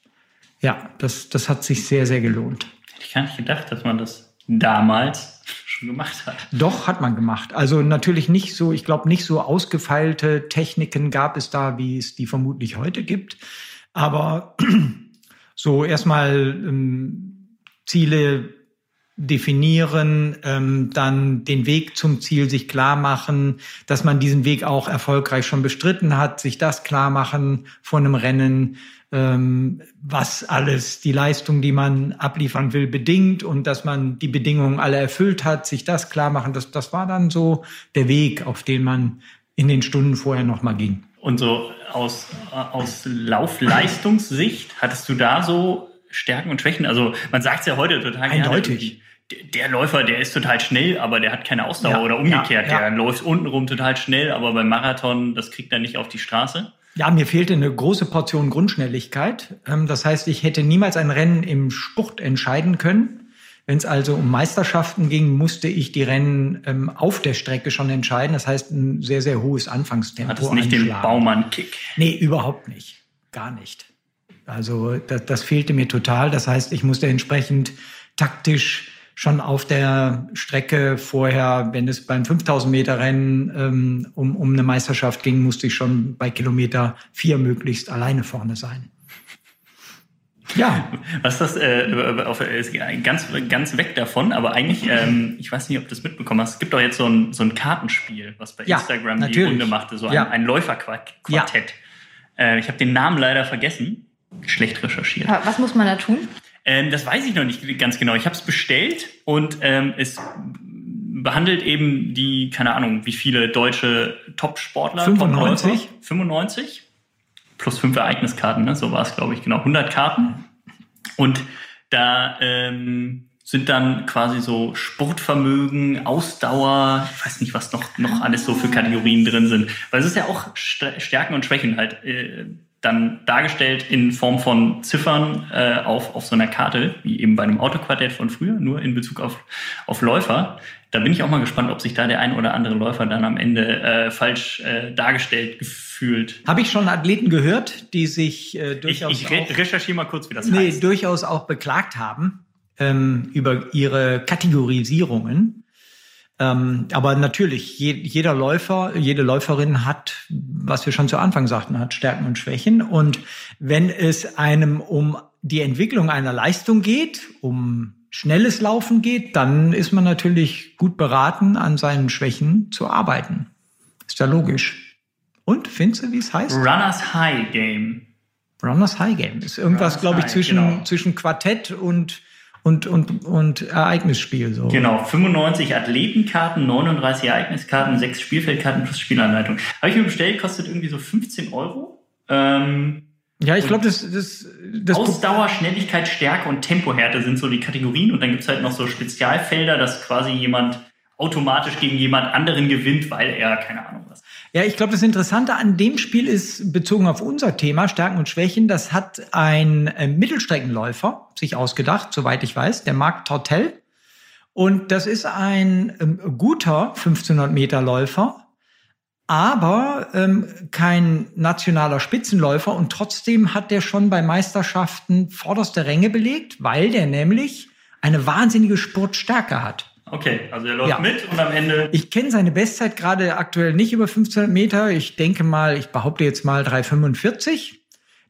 [SPEAKER 1] Ja, das, das hat sich sehr, sehr gelohnt.
[SPEAKER 4] Hätte ich gar nicht gedacht, dass man das damals schon gemacht hat.
[SPEAKER 1] Doch, hat man gemacht. Also natürlich nicht so, ich glaube, nicht so ausgefeilte Techniken gab es da, wie es die vermutlich heute gibt. Aber [clears throat] so erstmal ähm, Ziele definieren, ähm, dann den Weg zum Ziel sich klar machen, dass man diesen Weg auch erfolgreich schon bestritten hat, sich das klar machen vor einem Rennen, ähm, was alles die Leistung, die man abliefern will, bedingt und dass man die Bedingungen alle erfüllt hat, sich das klar machen. Das, das war dann so der Weg, auf den man in den Stunden vorher nochmal ging.
[SPEAKER 4] Und so aus, aus Laufleistungssicht, hattest du da so Stärken und Schwächen? Also man sagt es ja heute total
[SPEAKER 1] Eindeutig.
[SPEAKER 4] Gerne, der Läufer, der ist total schnell, aber der hat keine Ausdauer ja, oder umgekehrt. Ja, ja. Der läuft untenrum total schnell, aber beim Marathon, das kriegt er nicht auf die Straße.
[SPEAKER 1] Ja, mir fehlte eine große Portion Grundschnelligkeit. Ähm, das heißt, ich hätte niemals ein Rennen im Sport entscheiden können. Wenn es also um Meisterschaften ging, musste ich die Rennen ähm, auf der Strecke schon entscheiden. Das heißt, ein sehr, sehr hohes Anfangstempo.
[SPEAKER 4] Hat es nicht den Baumann-Kick?
[SPEAKER 1] Nee, überhaupt nicht. Gar nicht. Also das, das fehlte mir total. Das heißt, ich musste entsprechend taktisch schon auf der Strecke vorher, wenn es beim 5000 Meter Rennen ähm, um, um eine Meisterschaft ging, musste ich schon bei Kilometer vier möglichst alleine vorne sein.
[SPEAKER 4] Ja. Was das äh, auf, ganz, ganz weg davon, aber eigentlich, ähm, ich weiß nicht, ob du das mitbekommen hast, es gibt doch jetzt so ein, so ein Kartenspiel, was bei ja, Instagram natürlich. die Runde machte, so ein, ja. ein Läuferquartett. Ja. Äh, ich habe den Namen leider vergessen. Schlecht recherchiert.
[SPEAKER 2] Was muss man da tun?
[SPEAKER 4] Ähm, das weiß ich noch nicht ganz genau. Ich habe es bestellt und ähm, es behandelt eben die, keine Ahnung, wie viele deutsche Top-Sportler.
[SPEAKER 1] 95?
[SPEAKER 4] Top 95. Plus fünf Ereigniskarten, ne? so war es, glaube ich, genau. 100 Karten. Und da ähm, sind dann quasi so Sportvermögen, Ausdauer, ich weiß nicht, was noch, noch alles so für Kategorien drin sind. Weil es ist ja auch Stärken und Schwächen halt. Äh, dann dargestellt in Form von Ziffern äh, auf, auf so einer Karte, wie eben bei einem Autoquartett von früher, nur in Bezug auf, auf Läufer. Da bin ich auch mal gespannt, ob sich da der ein oder andere Läufer dann am Ende äh, falsch äh, dargestellt gefühlt.
[SPEAKER 1] Habe ich schon Athleten gehört, die sich äh, durchaus
[SPEAKER 4] ich, ich re recherchiere mal kurz, wie das
[SPEAKER 1] nee, heißt. durchaus auch beklagt haben ähm, über ihre Kategorisierungen ähm, aber natürlich, je, jeder Läufer, jede Läuferin hat, was wir schon zu Anfang sagten, hat Stärken und Schwächen. Und wenn es einem um die Entwicklung einer Leistung geht, um schnelles Laufen geht, dann ist man natürlich gut beraten, an seinen Schwächen zu arbeiten. Ist ja logisch. Und findest du, wie es heißt?
[SPEAKER 4] Runners High Game.
[SPEAKER 1] Runners High Game. Ist irgendwas, glaube ich, zwischen, genau. zwischen Quartett und und, und, und Ereignisspiel. So.
[SPEAKER 4] Genau, 95 Athletenkarten, 39 Ereigniskarten, 6 Spielfeldkarten plus Spielanleitung. Habe ich mir bestellt, kostet irgendwie so 15 Euro. Ähm,
[SPEAKER 1] Ja, ich glaube, das, das, das
[SPEAKER 4] Ausdauer, Schnelligkeit, Stärke und Tempohärte sind so die Kategorien und dann gibt's halt noch so Spezialfelder, dass quasi jemand automatisch gegen jemand anderen gewinnt, weil er keine Ahnung was.
[SPEAKER 1] Ja, ich glaube, das Interessante an dem Spiel ist bezogen auf unser Thema Stärken und Schwächen. Das hat ein äh, Mittelstreckenläufer sich ausgedacht, soweit ich weiß, der Marc Tortel. Und das ist ein ähm, guter 1500 Meter Läufer, aber ähm, kein nationaler Spitzenläufer und trotzdem hat der schon bei Meisterschaften vorderste Ränge belegt, weil der nämlich eine wahnsinnige Sportstärke hat.
[SPEAKER 4] Okay, also er läuft ja. mit und am Ende.
[SPEAKER 1] Ich kenne seine Bestzeit gerade aktuell nicht über 1500 Meter. Ich denke mal, ich behaupte jetzt mal 3,45.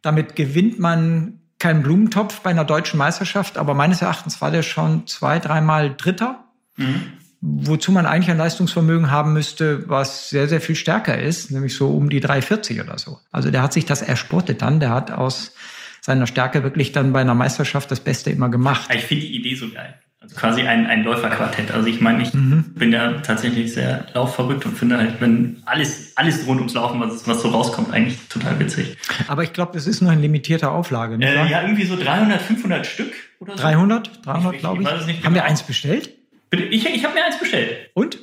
[SPEAKER 1] Damit gewinnt man keinen Blumentopf bei einer deutschen Meisterschaft, aber meines Erachtens war der schon zwei, dreimal Dritter. Mhm wozu man eigentlich ein Leistungsvermögen haben müsste, was sehr, sehr viel stärker ist, nämlich so um die 340 oder so. Also der hat sich das ersportet dann, der hat aus seiner Stärke wirklich dann bei einer Meisterschaft das Beste immer gemacht.
[SPEAKER 4] Ich finde die Idee so geil. Also quasi ein, ein Läuferquartett. Also ich meine, ich mhm. bin ja tatsächlich sehr laufverrückt und finde halt, wenn alles, alles rund ums Laufen, was, was so rauskommt, eigentlich total witzig.
[SPEAKER 1] Aber ich glaube, das ist nur in limitierter Auflage.
[SPEAKER 4] Nicht äh, ja, irgendwie so 300, 500 Stück oder so.
[SPEAKER 1] 300? 300, glaube ich. ich. Haben wir eins bestellt?
[SPEAKER 4] Bitte, ich, ich habe mir eins bestellt.
[SPEAKER 1] Und?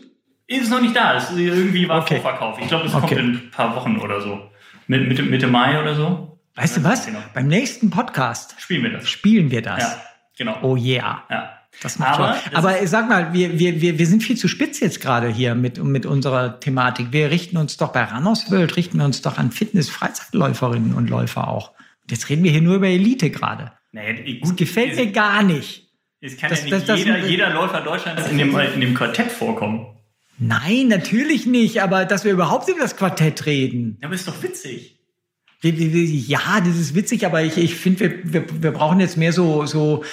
[SPEAKER 4] Ist noch nicht da. Ist irgendwie war okay. Vorverkauf. Ich glaube, es okay. kommt in ein paar Wochen oder so. Mitte, Mitte Mai oder so.
[SPEAKER 1] Weißt du was? Genau. Beim nächsten Podcast
[SPEAKER 4] spielen wir das.
[SPEAKER 1] Spielen wir das.
[SPEAKER 4] Ja, genau.
[SPEAKER 1] Oh yeah.
[SPEAKER 4] Ja.
[SPEAKER 1] Das macht Aber, das Aber sag mal, wir, wir, wir, wir sind viel zu spitz jetzt gerade hier mit, mit unserer Thematik. Wir richten uns doch bei Runners World, richten wir uns doch an Fitness-Freizeitläuferinnen und Läufer auch. Jetzt reden wir hier nur über Elite gerade.
[SPEAKER 4] Nee,
[SPEAKER 1] gut, das gefällt mir gar nicht.
[SPEAKER 4] Es kann das, ja nicht das, jeder, das, jeder Läufer Deutschlands in dem, in dem Quartett vorkommen.
[SPEAKER 1] Nein, natürlich nicht, aber dass wir überhaupt über das Quartett reden.
[SPEAKER 4] Ja, aber ist doch witzig.
[SPEAKER 1] Ja, das ist witzig, aber ich, ich finde, wir, wir, wir brauchen jetzt mehr so, so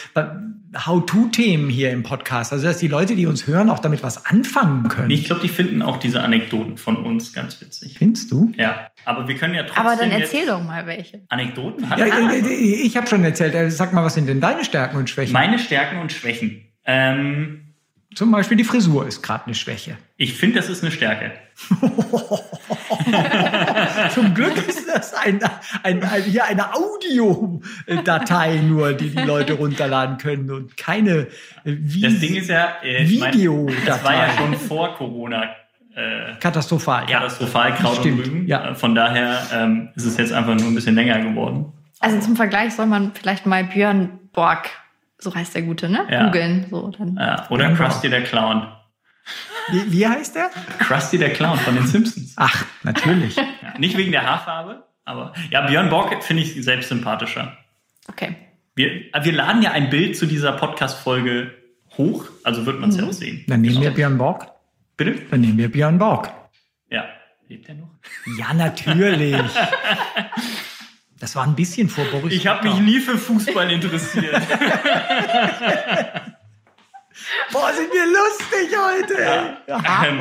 [SPEAKER 1] How-to-Themen hier im Podcast. Also, dass die Leute, die uns hören, auch damit was anfangen können.
[SPEAKER 4] Ich glaube, die finden auch diese Anekdoten von uns ganz witzig.
[SPEAKER 1] Findest du?
[SPEAKER 4] Ja, aber wir können ja trotzdem.
[SPEAKER 2] Aber dann erzähl doch mal welche.
[SPEAKER 4] Anekdoten?
[SPEAKER 1] Ja, ich habe schon erzählt. Äh, sag mal, was sind denn deine Stärken und Schwächen?
[SPEAKER 4] Meine Stärken und Schwächen. Ähm,
[SPEAKER 1] Zum Beispiel die Frisur ist gerade eine Schwäche.
[SPEAKER 4] Ich finde, das ist eine Stärke. [laughs]
[SPEAKER 1] Zum Glück ist das ein, ein, ein, hier eine Audiodatei nur, die die Leute runterladen können und keine
[SPEAKER 4] Vi Das Ding ist ja, äh, Videodatei. Das war ja schon vor Corona.
[SPEAKER 1] Äh, katastrophal,
[SPEAKER 4] ja. Katastrophal, Kraut
[SPEAKER 1] Stimmt,
[SPEAKER 4] und Rüben.
[SPEAKER 1] Ja.
[SPEAKER 4] Von daher ähm, ist es jetzt einfach nur ein bisschen länger geworden.
[SPEAKER 2] Also zum Vergleich soll man vielleicht mal Björn Borg, so heißt der Gute, ne?
[SPEAKER 4] Ja.
[SPEAKER 2] Googeln. So, dann.
[SPEAKER 4] Ja. Oder Krusty der Clown.
[SPEAKER 1] Wie, wie heißt der?
[SPEAKER 4] Krusty der Clown von den Simpsons.
[SPEAKER 1] Ach, natürlich.
[SPEAKER 4] ja, nicht wegen der Haarfarbe, aber ja, Björn Borg finde ich selbst sympathischer.
[SPEAKER 2] Okay.
[SPEAKER 4] Wir, wir laden ja ein Bild zu dieser Podcast-Folge hoch, also wird man es mhm. ja auch sehen.
[SPEAKER 1] Dann nehmen wir Björn Borg.
[SPEAKER 4] Bitte?
[SPEAKER 1] Dann nehmen wir Björn Borg.
[SPEAKER 4] Ja. Lebt er noch?
[SPEAKER 1] Ja, natürlich. Das war ein bisschen vor Boris.
[SPEAKER 4] Ich habe mich nie für Fußball interessiert. [laughs]
[SPEAKER 1] Boah, sind wir lustig heute. Ja. Ja, ähm,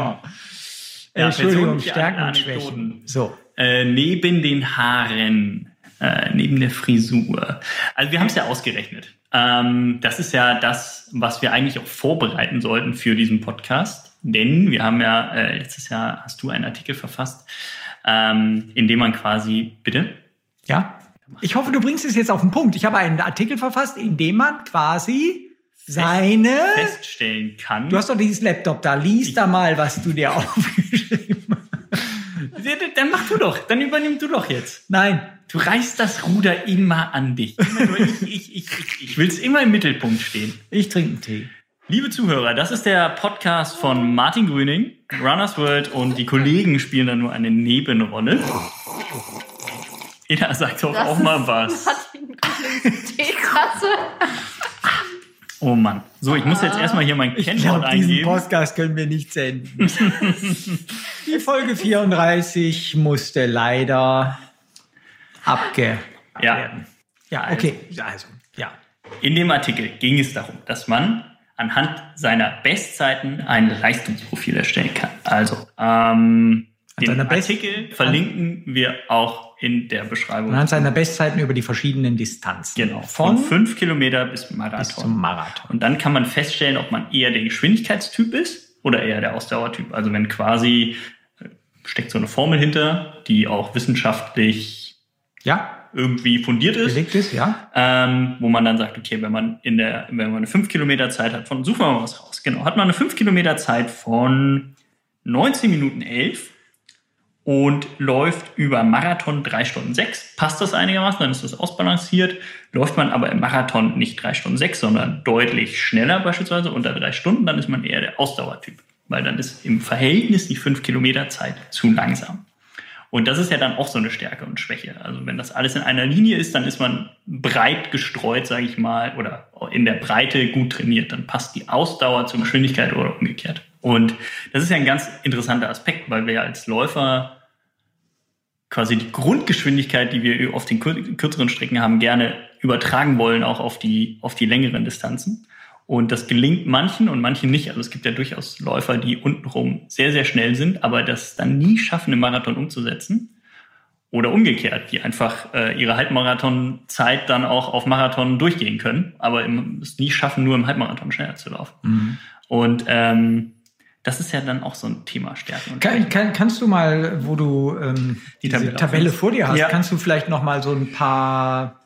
[SPEAKER 1] ja, Entschuldigung, Stärken und Schwächen.
[SPEAKER 4] So. Äh, neben den Haaren, äh, neben der Frisur. Also wir haben es ja ausgerechnet. Ähm, das ist ja das, was wir eigentlich auch vorbereiten sollten für diesen Podcast. Denn wir haben ja, äh, letztes Jahr hast du einen Artikel verfasst, ähm, in dem man quasi, bitte?
[SPEAKER 1] Ja. Ich hoffe, du bringst es jetzt auf den Punkt. Ich habe einen Artikel verfasst, in dem man quasi seine
[SPEAKER 4] feststellen kann.
[SPEAKER 1] Du hast doch dieses Laptop da. Lies ich da mal, was du dir [laughs] aufgeschrieben hast.
[SPEAKER 4] Dann mach du doch. Dann übernimm du doch jetzt.
[SPEAKER 1] Nein.
[SPEAKER 4] Du reißt das Ruder immer an dich. Immer ich ich, ich, ich, will es immer im Mittelpunkt stehen.
[SPEAKER 1] Ich trinke einen Tee.
[SPEAKER 4] Liebe Zuhörer, das ist der Podcast von Martin Grüning, Runners World und die Kollegen spielen da nur eine Nebenrolle. Jeder sagt doch auch mal was. Martin Grünings Teekrasse. Oh Mann. So, ich muss jetzt erstmal hier mein Kennwort eingeben.
[SPEAKER 1] Diesen Podcast können wir nicht senden. Die Folge 34 musste leider abge
[SPEAKER 4] ja.
[SPEAKER 1] werden. Ja, okay. Also, ja.
[SPEAKER 4] In dem Artikel ging es darum, dass man anhand seiner Bestzeiten ein Leistungsprofil erstellen kann. Also, ähm, den Artikel verlinken wir auch in der Beschreibung.
[SPEAKER 1] Anhand seiner Bestzeiten über die verschiedenen Distanzen.
[SPEAKER 4] Genau. Von, von fünf Kilometer bis Marathon. Bis
[SPEAKER 1] zum Marathon.
[SPEAKER 4] Und dann kann man feststellen, ob man eher der Geschwindigkeitstyp ist oder eher der Ausdauertyp. Also wenn quasi äh, steckt so eine Formel hinter, die auch wissenschaftlich
[SPEAKER 1] ja.
[SPEAKER 4] irgendwie fundiert ist.
[SPEAKER 1] Belegt ist, ja.
[SPEAKER 4] Ähm, wo man dann sagt, okay, wenn man in der, wenn man eine 5 Kilometer Zeit hat von, suchen wir mal was raus. Genau, hat man eine 5 Kilometer Zeit von 19 Minuten 11 und läuft über Marathon 3 Stunden 6. Passt das einigermaßen, dann ist das ausbalanciert. Läuft man aber im Marathon nicht 3 Stunden 6, sondern deutlich schneller beispielsweise, unter 3 Stunden, dann ist man eher der Ausdauertyp. Weil dann ist im Verhältnis die 5 Kilometer Zeit zu langsam. Und das ist ja dann auch so eine Stärke und Schwäche. Also wenn das alles in einer Linie ist, dann ist man breit gestreut, sage ich mal, oder in der Breite gut trainiert. Dann passt die Ausdauer zur Geschwindigkeit oder umgekehrt. Und das ist ja ein ganz interessanter Aspekt, weil wir als Läufer quasi die Grundgeschwindigkeit, die wir auf den kürzeren Strecken haben, gerne übertragen wollen, auch auf die, auf die längeren Distanzen. Und das gelingt manchen und manchen nicht. Also es gibt ja durchaus Läufer, die untenrum sehr, sehr schnell sind, aber das dann nie schaffen, im Marathon umzusetzen. Oder umgekehrt, die einfach äh, ihre Halbmarathonzeit dann auch auf Marathon durchgehen können, aber im, es nie schaffen, nur im Halbmarathon schneller zu laufen. Mhm. Und ähm, das ist ja dann auch so ein Thema Stärken.
[SPEAKER 1] Kann, kann, kannst du mal, wo du ähm, die Tabelle, Tabelle vor dir hast, ja. kannst du vielleicht noch mal so ein paar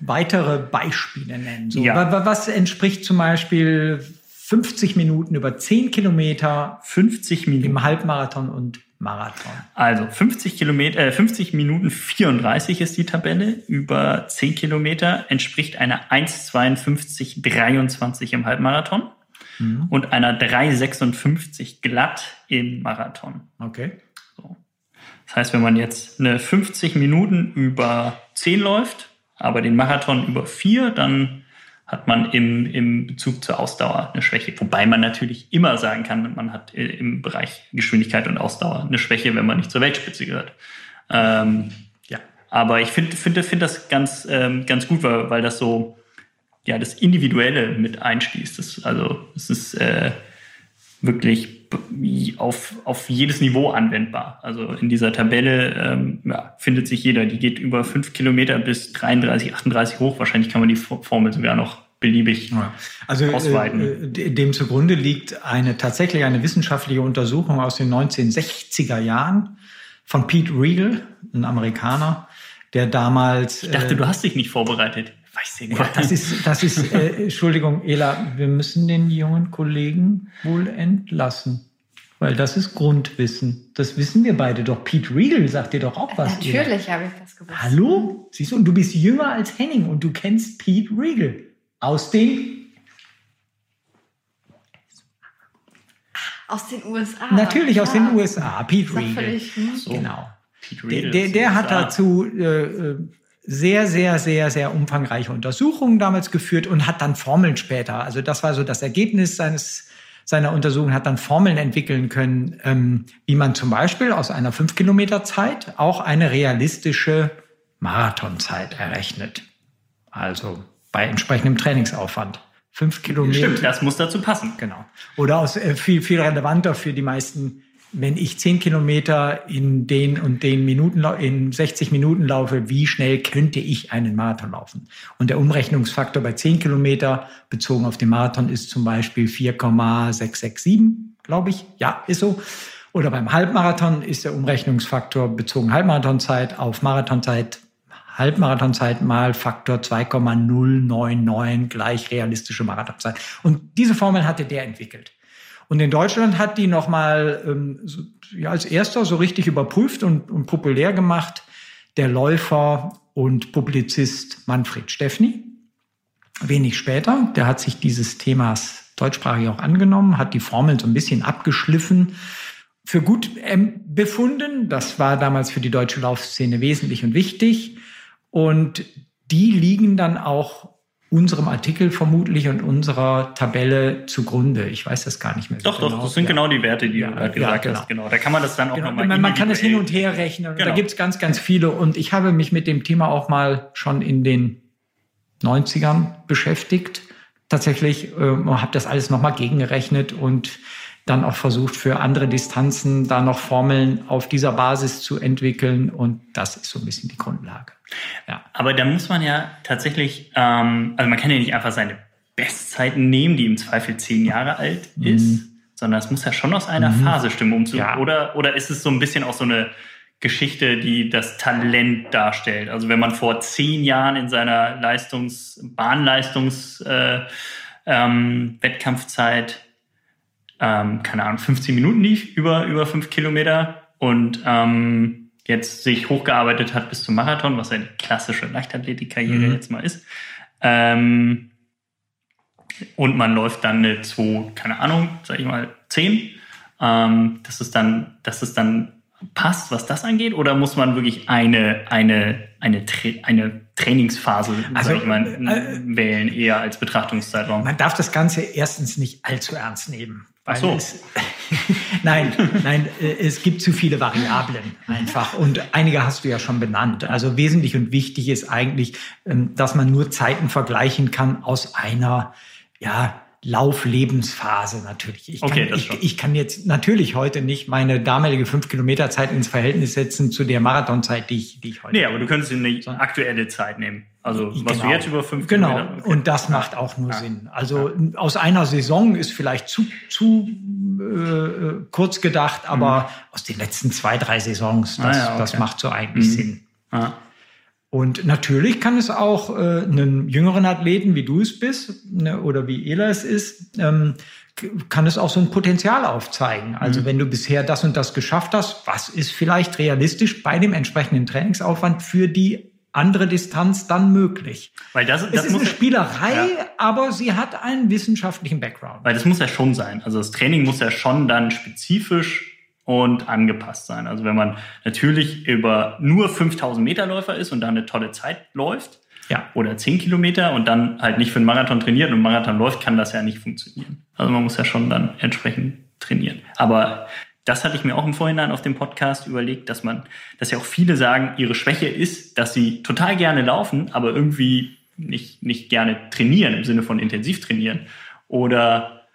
[SPEAKER 1] weitere Beispiele nennen? So, ja. Was entspricht zum Beispiel 50 Minuten über 10 Kilometer, 50 Minuten im Halbmarathon und Marathon?
[SPEAKER 4] Also 50 Kilometer, äh, 50 Minuten 34 ist die Tabelle über 10 Kilometer entspricht einer 1,52,23 im Halbmarathon mhm. und einer 3,56 glatt im Marathon.
[SPEAKER 1] Okay.
[SPEAKER 4] So. Das heißt, wenn man jetzt eine 50 Minuten über 10 läuft, aber den Marathon über 4, dann hat man im, im Bezug zur Ausdauer eine Schwäche. Wobei man natürlich immer sagen kann, man hat im Bereich Geschwindigkeit und Ausdauer eine Schwäche, wenn man nicht zur Weltspitze gehört. Ähm, ja, aber ich finde finde finde das ganz, ähm, ganz gut, weil, weil das so ja, das Individuelle mit einschließt. Das, also es ist äh, wirklich auf, auf jedes Niveau anwendbar. Also in dieser Tabelle ähm, ja, findet sich jeder. Die geht über fünf Kilometer bis 33, 38 hoch. Wahrscheinlich kann man die Formel sogar noch beliebig also, äh, ausweiten.
[SPEAKER 1] Äh, dem zugrunde liegt eine tatsächlich eine wissenschaftliche Untersuchung aus den 1960er Jahren von Pete Regal, ein Amerikaner, der damals.
[SPEAKER 4] Ich dachte, äh, du hast dich nicht vorbereitet.
[SPEAKER 1] Nicht. Ja, das ist, das ist äh, [laughs] Entschuldigung, Ela, wir müssen den jungen Kollegen wohl entlassen. Weil das ist Grundwissen. Das wissen wir beide doch. Pete Riegel sagt dir doch auch was.
[SPEAKER 2] Natürlich habe ich das gewusst.
[SPEAKER 1] Hallo? Siehst du, und du bist jünger als Henning und du kennst Pete Riegel. Aus den
[SPEAKER 2] Aus den USA.
[SPEAKER 1] Natürlich aus den USA. Pete Riegel. So. Genau. Pete Riegel der, der, der hat dazu äh, äh sehr, sehr, sehr, sehr umfangreiche Untersuchungen damals geführt und hat dann Formeln später. Also das war so das Ergebnis seines seiner Untersuchung hat dann Formeln entwickeln können, ähm, wie man zum Beispiel aus einer 5 Kilometer Zeit auch eine realistische Marathonzeit errechnet. Also bei entsprechendem Trainingsaufwand. Fünf Kilometer.
[SPEAKER 4] Stimmt, das muss dazu passen.
[SPEAKER 1] Genau. Oder aus, äh, viel, viel relevanter für die meisten wenn ich zehn Kilometer in den und den Minuten, in 60 Minuten laufe, wie schnell könnte ich einen Marathon laufen? Und der Umrechnungsfaktor bei zehn Kilometer bezogen auf den Marathon ist zum Beispiel 4,667, glaube ich. Ja, ist so. Oder beim Halbmarathon ist der Umrechnungsfaktor bezogen Halbmarathonzeit auf Marathonzeit Halbmarathonzeit mal Faktor 2,099 gleich realistische Marathonzeit. Und diese Formel hatte der entwickelt. Und in Deutschland hat die nochmal ähm, so, ja, als erster so richtig überprüft und, und populär gemacht der Läufer und Publizist Manfred Steffni. Wenig später, der hat sich dieses Themas deutschsprachig auch angenommen, hat die Formeln so ein bisschen abgeschliffen, für gut ähm, befunden. Das war damals für die deutsche Laufszene wesentlich und wichtig. Und die liegen dann auch unserem Artikel vermutlich und unserer Tabelle zugrunde. Ich weiß das gar nicht mehr.
[SPEAKER 4] Doch, genau. doch, das sind ja. genau die Werte, die ja, du gesagt ja, genau. hast. Genau, da kann man das dann auch genau. nochmal.
[SPEAKER 1] Man, man kann es hin und her rechnen. Genau. Da gibt's ganz, ganz viele. Und ich habe mich mit dem Thema auch mal schon in den 90ern beschäftigt. Tatsächlich äh, habe das alles nochmal gegengerechnet und dann auch versucht, für andere Distanzen da noch Formeln auf dieser Basis zu entwickeln. Und das ist so ein bisschen die Grundlage.
[SPEAKER 4] Ja. Aber da muss man ja tatsächlich, ähm, also man kann ja nicht einfach seine Bestzeiten nehmen, die im Zweifel zehn Jahre alt ist, mhm. sondern es muss ja schon aus einer mhm. Phase stimmen, um zu, ja. oder, oder ist es so ein bisschen auch so eine Geschichte, die das Talent darstellt. Also wenn man vor zehn Jahren in seiner Leistungs Bahnleistungs äh, ähm, Wettkampfzeit ähm, keine Ahnung 15 Minuten lief über über fünf Kilometer und ähm, jetzt sich hochgearbeitet hat bis zum Marathon, was ja die klassische Leichtathletikkarriere mhm. jetzt mal ist. Ähm, und man läuft dann eine 2, keine Ahnung, sag ich mal, 10. Ähm, dass es dann, dass es dann passt, was das angeht, oder muss man wirklich eine, eine, eine, Tra eine Trainingsphase also, ich mal, äh, wählen, eher als Betrachtungszeitraum?
[SPEAKER 1] Man darf das Ganze erstens nicht allzu ernst nehmen. Ach so. Es, [laughs] nein, nein, äh, es gibt zu viele Variablen einfach. Und einige hast du ja schon benannt. Also wesentlich und wichtig ist eigentlich, ähm, dass man nur Zeiten vergleichen kann aus einer, ja, Lauflebensphase natürlich. Ich kann, okay, ich, ich, kann jetzt natürlich heute nicht meine damalige 5-Kilometer-Zeit ins Verhältnis setzen zu der Marathonzeit, die ich, die ich heute
[SPEAKER 4] Nee, aber du könntest eine so. aktuelle Zeit nehmen. Also was genau. du jetzt über 5
[SPEAKER 1] genau. Kilometer... Genau, okay. und das macht auch nur ja. Sinn. Also ja. aus einer Saison ist vielleicht zu, zu äh, kurz gedacht, aber mhm. aus den letzten zwei, drei Saisons, das, ah, okay. das macht so eigentlich mhm. Sinn. Und natürlich kann es auch äh, einen jüngeren Athleten, wie du es bist ne, oder wie Ela es ist, ähm, kann es auch so ein Potenzial aufzeigen. Also mhm. wenn du bisher das und das geschafft hast, was ist vielleicht realistisch bei dem entsprechenden Trainingsaufwand für die andere Distanz dann möglich. Weil das, das es ist eine Spielerei, ja. aber sie hat einen wissenschaftlichen Background.
[SPEAKER 4] Weil das muss ja schon sein. Also das Training muss ja schon dann spezifisch und angepasst sein. Also wenn man natürlich über nur 5000 Meter Läufer ist und da eine tolle Zeit läuft, ja. oder 10 Kilometer und dann halt nicht für einen Marathon trainiert und Marathon läuft, kann das ja nicht funktionieren. Also man muss ja schon dann entsprechend trainieren. Aber das hatte ich mir auch im Vorhinein auf dem Podcast überlegt, dass man, dass ja auch viele sagen, ihre Schwäche ist, dass sie total gerne laufen, aber irgendwie nicht, nicht gerne trainieren im Sinne von intensiv trainieren. Oder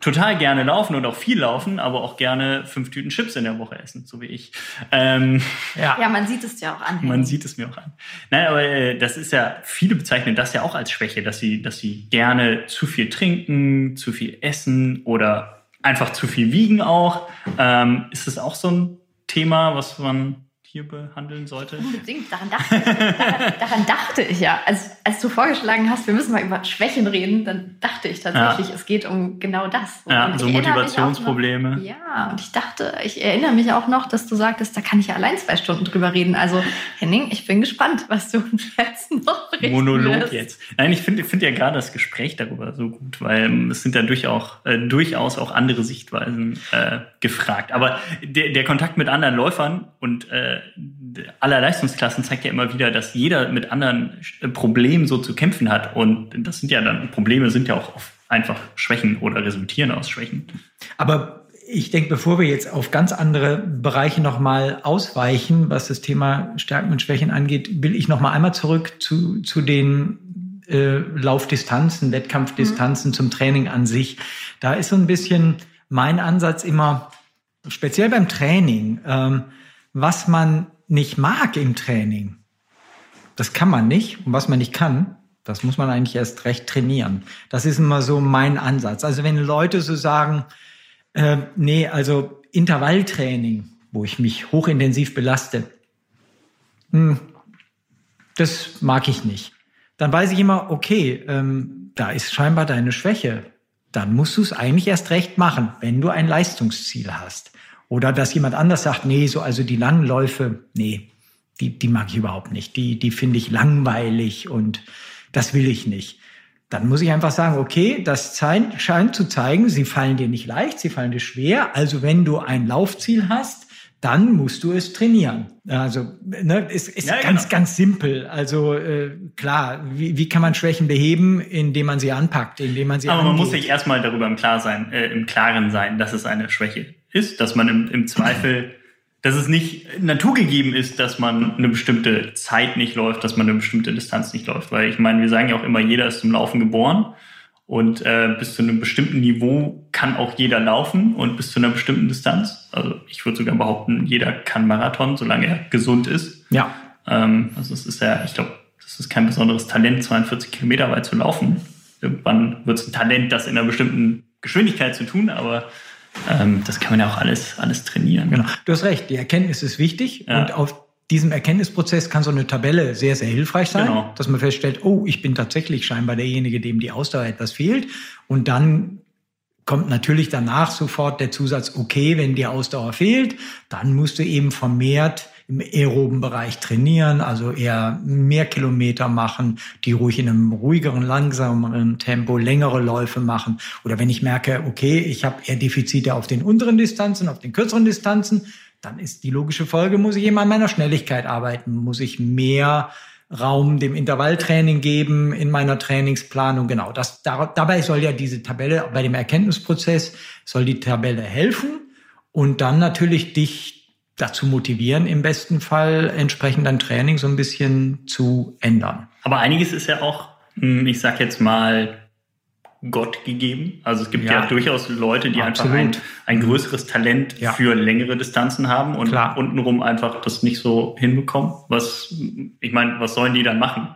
[SPEAKER 4] total gerne laufen und auch viel laufen, aber auch gerne fünf Tüten Chips in der Woche essen, so wie ich.
[SPEAKER 2] Ähm, ja. ja, man sieht es ja auch an.
[SPEAKER 4] Man sieht es mir auch an. Nein, aber äh, das ist ja, viele bezeichnen das ja auch als Schwäche, dass sie, dass sie gerne zu viel trinken, zu viel essen oder einfach zu viel wiegen auch. Ähm, ist das auch so ein Thema, was man hier behandeln sollte?
[SPEAKER 2] Unbedingt, daran dachte ich, daran, [laughs] daran dachte ich ja. Als, als du vorgeschlagen hast, wir müssen mal über Schwächen reden, dann dachte ich tatsächlich, ja. es geht um genau das.
[SPEAKER 4] Ja, und so Motivationsprobleme.
[SPEAKER 2] Noch, ja, und ich dachte, ich erinnere mich auch noch, dass du sagtest, da kann ich ja allein zwei Stunden drüber reden. Also Henning, ich bin gespannt, was du uns [laughs] jetzt noch
[SPEAKER 4] berichten Monolog wirst. jetzt. Nein, ich finde find ja gerade das Gespräch darüber so gut, weil es sind ja durchaus, äh, durchaus auch andere Sichtweisen äh, gefragt. Aber der, der Kontakt mit anderen Läufern und äh, aller Leistungsklassen zeigt ja immer wieder, dass jeder mit anderen Problemen so zu kämpfen hat. Und das sind ja dann, Probleme sind ja auch einfach Schwächen oder resultieren aus Schwächen.
[SPEAKER 1] Aber ich denke, bevor wir jetzt auf ganz andere Bereiche nochmal ausweichen, was das Thema Stärken und Schwächen angeht, will ich nochmal einmal zurück zu, zu den äh, Laufdistanzen, Wettkampfdistanzen mhm. zum Training an sich. Da ist so ein bisschen mein Ansatz immer, speziell beim Training, ähm, was man nicht mag im Training, das kann man nicht. Und was man nicht kann, das muss man eigentlich erst recht trainieren. Das ist immer so mein Ansatz. Also wenn Leute so sagen, äh, nee, also Intervalltraining, wo ich mich hochintensiv belaste, mh, hm, das mag ich nicht. Dann weiß ich immer, okay, ähm, da ist scheinbar deine Schwäche. Dann musst du es eigentlich erst recht machen, wenn du ein Leistungsziel hast. Oder dass jemand anders sagt, nee, so also die langen Läufe, nee, die, die mag ich überhaupt nicht. Die, die finde ich langweilig und das will ich nicht. Dann muss ich einfach sagen, okay, das scheint zu zeigen, sie fallen dir nicht leicht, sie fallen dir schwer. Also wenn du ein Laufziel hast, dann musst du es trainieren. Also ne, es ist ja, ganz, genau. ganz simpel. Also äh, klar, wie, wie kann man Schwächen beheben, indem man sie anpackt, indem man sie
[SPEAKER 4] Aber angeht. man muss sich erstmal darüber im, Klar sein, äh, im Klaren sein, dass es eine Schwäche ist, dass man im, im Zweifel, dass es nicht naturgegeben ist, dass man eine bestimmte Zeit nicht läuft, dass man eine bestimmte Distanz nicht läuft. Weil ich meine, wir sagen ja auch immer, jeder ist zum Laufen geboren. Und äh, bis zu einem bestimmten Niveau kann auch jeder laufen und bis zu einer bestimmten Distanz. Also ich würde sogar behaupten, jeder kann Marathon, solange er gesund ist.
[SPEAKER 1] Ja.
[SPEAKER 4] Ähm, also es ist ja, ich glaube, das ist kein besonderes Talent, 42 Kilometer weit zu laufen. Irgendwann wird es ein Talent, das in einer bestimmten Geschwindigkeit zu tun, aber ähm, das kann man ja auch alles, alles trainieren.
[SPEAKER 1] Genau. Du hast recht, die Erkenntnis ist wichtig ja. und auf diesem Erkenntnisprozess kann so eine Tabelle sehr, sehr hilfreich sein, genau. dass man feststellt, oh, ich bin tatsächlich scheinbar derjenige, dem die Ausdauer etwas fehlt. Und dann kommt natürlich danach sofort der Zusatz, okay, wenn die Ausdauer fehlt, dann musst du eben vermehrt im aeroben Bereich trainieren, also eher mehr Kilometer machen, die ruhig in einem ruhigeren, langsameren Tempo längere Läufe machen. Oder wenn ich merke, okay, ich habe eher Defizite auf den unteren Distanzen, auf den kürzeren Distanzen, dann ist die logische Folge, muss ich eben an meiner Schnelligkeit arbeiten, muss ich mehr Raum dem Intervalltraining geben in meiner Trainingsplanung. Genau, das, da, dabei soll ja diese Tabelle, bei dem Erkenntnisprozess soll die Tabelle helfen und dann natürlich dich dazu motivieren, im besten Fall entsprechend dein Training so ein bisschen zu ändern.
[SPEAKER 4] Aber einiges ist ja auch, hm, ich sag jetzt mal, Gott gegeben. Also es gibt ja, ja durchaus Leute, die Absolut. einfach ein, ein größeres Talent ja. für längere Distanzen haben und Klar. untenrum einfach das nicht so hinbekommen. Was, ich meine, was sollen die dann machen?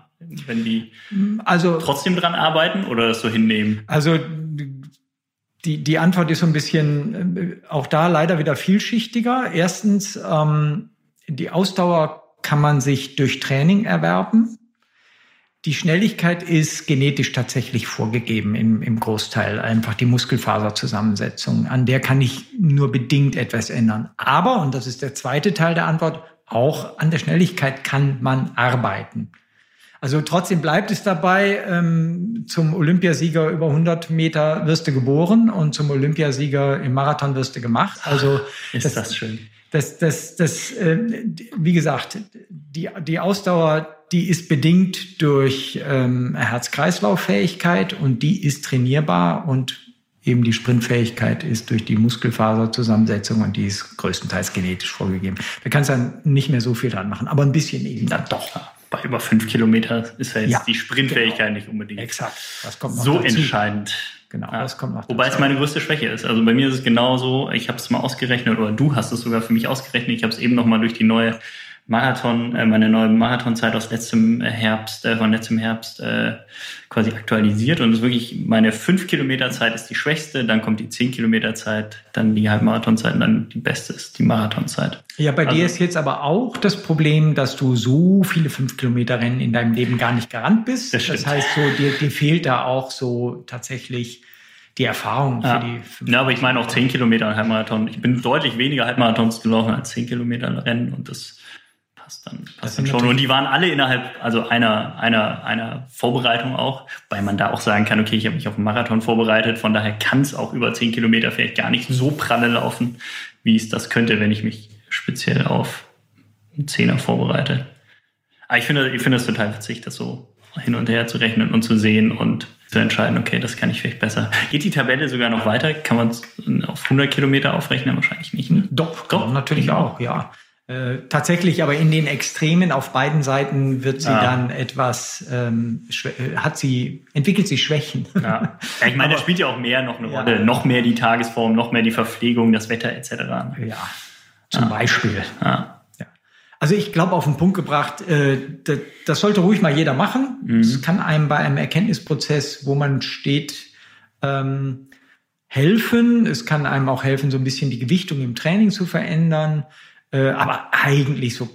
[SPEAKER 4] Wenn die also, trotzdem dran arbeiten oder das so hinnehmen?
[SPEAKER 1] Also die, die Antwort ist so ein bisschen äh, auch da leider wieder vielschichtiger. Erstens, ähm, die Ausdauer kann man sich durch Training erwerben. Die Schnelligkeit ist genetisch tatsächlich vorgegeben im, im Großteil, einfach die Muskelfaserzusammensetzung. An der kann ich nur bedingt etwas ändern. Aber, und das ist der zweite Teil der Antwort, auch an der Schnelligkeit kann man arbeiten. Also trotzdem bleibt es dabei, ähm, zum Olympiasieger über 100 Meter wirst du geboren und zum Olympiasieger im Marathon wirst du gemacht. Also [laughs]
[SPEAKER 4] ist das, das schön.
[SPEAKER 1] Das, das, das, äh, wie gesagt, die, die Ausdauer die ist bedingt durch ähm, Herz-Kreislauf-Fähigkeit und die ist trainierbar und eben die Sprintfähigkeit ist durch die Muskelfaserzusammensetzung und die ist größtenteils genetisch vorgegeben. Da kannst du dann nicht mehr so viel dran machen, aber ein bisschen eben.
[SPEAKER 4] Na doch. Bei über fünf Kilometer ist ja jetzt ja, die Sprintfähigkeit genau. nicht unbedingt
[SPEAKER 1] Exakt.
[SPEAKER 4] Das kommt so dazu. entscheidend.
[SPEAKER 1] Genau, ja. das kommt noch
[SPEAKER 4] Wobei dazu. es meine größte Schwäche ist. Also bei mir ist es genauso, ich habe es mal ausgerechnet, oder du hast es sogar für mich ausgerechnet. Ich habe es eben noch mal durch die neue Marathon, äh, meine neue Marathonzeit aus letztem Herbst, äh, von letztem Herbst äh, quasi aktualisiert und es ist wirklich meine 5 Kilometer Zeit ist die schwächste, dann kommt die 10 Kilometer Zeit, dann die Halbmarathonzeit und dann die beste ist die Marathonzeit.
[SPEAKER 1] Ja, bei also, dir ist jetzt aber auch das Problem, dass du so viele 5 Kilometer Rennen in deinem Leben gar nicht gerannt bist. Das, das heißt, so dir, dir fehlt da auch so tatsächlich die Erfahrung
[SPEAKER 4] ja.
[SPEAKER 1] für die.
[SPEAKER 4] Für ja, aber ich meine auch 10 Kilometer Halbmarathon. Ich bin deutlich weniger Halbmarathons gelaufen als 10 Kilometer Rennen und das passt dann, passt dann schon. Und die waren alle innerhalb, also einer, einer, einer Vorbereitung auch, weil man da auch sagen kann, okay, ich habe mich auf einen Marathon vorbereitet, von daher kann es auch über zehn Kilometer vielleicht gar nicht so pralle laufen, wie es das könnte, wenn ich mich speziell auf einen Zehner vorbereite. Aber ich finde, ich finde es total witzig, das so hin und her zu rechnen und zu sehen und zu entscheiden, okay, das kann ich vielleicht besser. Geht die Tabelle sogar noch weiter? Kann man es auf 100 Kilometer aufrechnen? Wahrscheinlich nicht. Ne?
[SPEAKER 1] Doch, doch, natürlich auch, ja. Äh, tatsächlich, aber in den Extremen auf beiden Seiten wird sie ja. dann etwas, ähm, äh, hat sie, entwickelt sie Schwächen.
[SPEAKER 4] Ja, ja ich meine, [laughs] da spielt ja auch mehr noch eine ja. Rolle. Noch mehr die Tagesform, noch mehr die Verpflegung, das Wetter etc.
[SPEAKER 1] Ja, zum Beispiel. Ja. Also ich glaube, auf den Punkt gebracht, äh, das, das, sollte ruhig mal jeder machen. Mhm. Es kann einem bei einem Erkenntnisprozess, wo man steht, ähm, helfen. Es kann einem auch helfen, so ein bisschen die Gewichtung im Training zu verändern. Äh, aber eigentlich so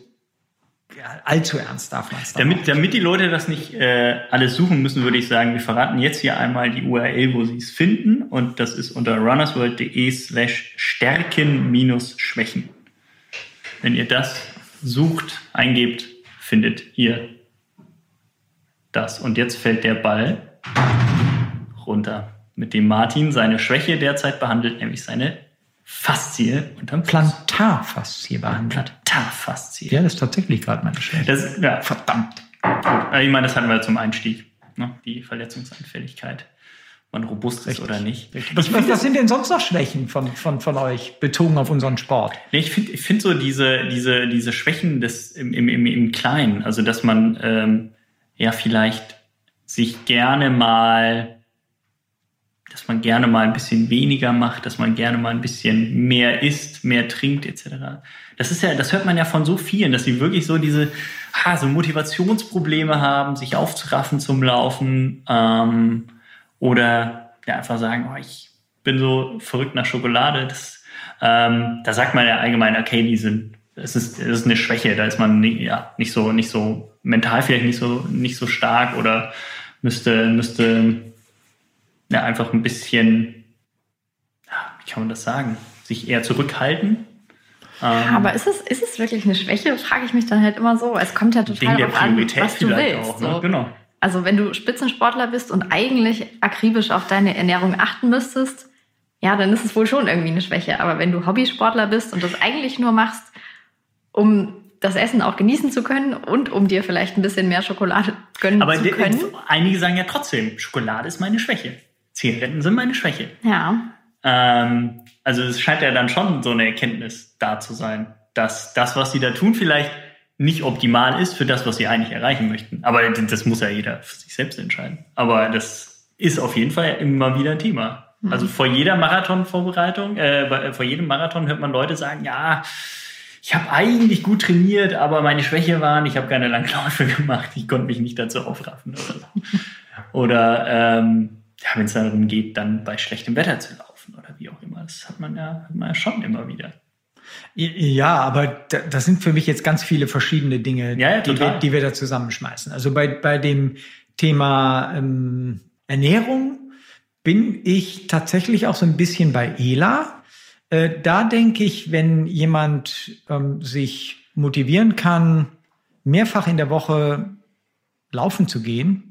[SPEAKER 1] ja, allzu ernst darf man es
[SPEAKER 4] damit, damit die Leute das nicht äh, alles suchen müssen, würde ich sagen, wir verraten jetzt hier einmal die URL, wo sie es finden. Und das ist unter runnersworld.de slash stärken-schwächen. Wenn ihr das sucht, eingebt, findet ihr das. Und jetzt fällt der Ball runter, mit dem Martin seine Schwäche derzeit behandelt, nämlich seine Faszie
[SPEAKER 1] unterm Plantarfaszie behandelt.
[SPEAKER 4] Plantarfaszie.
[SPEAKER 1] Ja, das ist tatsächlich gerade meine Schwäche.
[SPEAKER 4] Das, ja, verdammt. Ich meine, das hatten wir zum Einstieg. Ne? Die Verletzungsanfälligkeit. Man robust Richtig. ist oder nicht.
[SPEAKER 1] Was, was, was, sind denn sonst noch Schwächen von, von, von euch, bezogen auf unseren Sport?
[SPEAKER 4] Nee, ich finde ich find so diese, diese, diese Schwächen des, im, im, im, im Kleinen, also dass man ähm, ja vielleicht sich gerne mal dass man gerne mal ein bisschen weniger macht, dass man gerne mal ein bisschen mehr isst, mehr trinkt etc. Das ist ja, das hört man ja von so vielen, dass sie wirklich so diese ha, so Motivationsprobleme haben, sich aufzuraffen zum Laufen ähm, oder ja einfach sagen, oh, ich bin so verrückt nach Schokolade. Das, ähm, da sagt man ja allgemein, okay, die sind, es ist, es ist eine Schwäche, da ist man nicht, ja, nicht so, nicht so mental vielleicht nicht so, nicht so stark oder müsste, müsste ja, einfach ein bisschen, wie kann man das sagen, sich eher zurückhalten.
[SPEAKER 2] Ja, ähm, aber ist es, ist es wirklich eine Schwäche? Frage ich mich dann halt immer so. Es kommt ja total darauf an, was du willst. Auch, ne? so. Genau. Also wenn du Spitzensportler bist und eigentlich akribisch auf deine Ernährung achten müsstest, ja, dann ist es wohl schon irgendwie eine Schwäche. Aber wenn du Hobbysportler bist und das eigentlich nur machst, um das Essen auch genießen zu können und um dir vielleicht ein bisschen mehr Schokolade gönnen Aber zu können.
[SPEAKER 4] Aber einige sagen ja trotzdem, Schokolade ist meine Schwäche. Zigaretten sind meine Schwäche.
[SPEAKER 2] Ja.
[SPEAKER 4] Ähm, also es scheint ja dann schon so eine Erkenntnis da zu sein, dass das, was sie da tun, vielleicht nicht optimal ist für das, was sie eigentlich erreichen möchten. Aber das muss ja jeder für sich selbst entscheiden. Aber das ist auf jeden Fall immer wieder ein Thema. Mhm. Also vor jeder Marathonvorbereitung, äh, vor jedem Marathon hört man Leute sagen, ja, ich habe eigentlich gut trainiert, aber meine Schwäche waren, ich habe keine Langläufe [laughs] gemacht, ich konnte mich nicht dazu aufraffen oder so. [laughs] oder ähm, ja, wenn es darum geht, dann bei schlechtem Wetter zu laufen oder wie auch immer. Das hat man ja, hat man ja schon immer wieder.
[SPEAKER 1] Ja, aber das sind für mich jetzt ganz viele verschiedene Dinge, ja, ja, die, wir, die, wir, da zusammenschmeißen. Also bei, bei dem Thema ähm, Ernährung bin ich tatsächlich auch so ein bisschen bei Ela. Äh, da denke ich, wenn jemand ähm, sich motivieren kann, mehrfach in der Woche laufen zu gehen,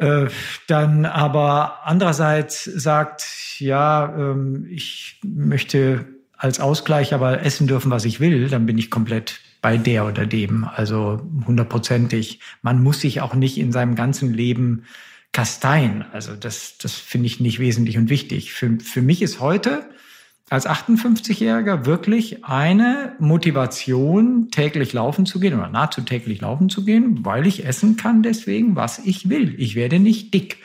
[SPEAKER 1] äh, dann aber andererseits sagt, ja, ähm, ich möchte als Ausgleich aber essen dürfen, was ich will, dann bin ich komplett bei der oder dem. Also hundertprozentig. Man muss sich auch nicht in seinem ganzen Leben kasteien. Also das, das finde ich nicht wesentlich und wichtig. Für, für mich ist heute als 58-Jähriger wirklich eine Motivation, täglich laufen zu gehen oder nahezu täglich laufen zu gehen, weil ich essen kann deswegen, was ich will. Ich werde nicht dick.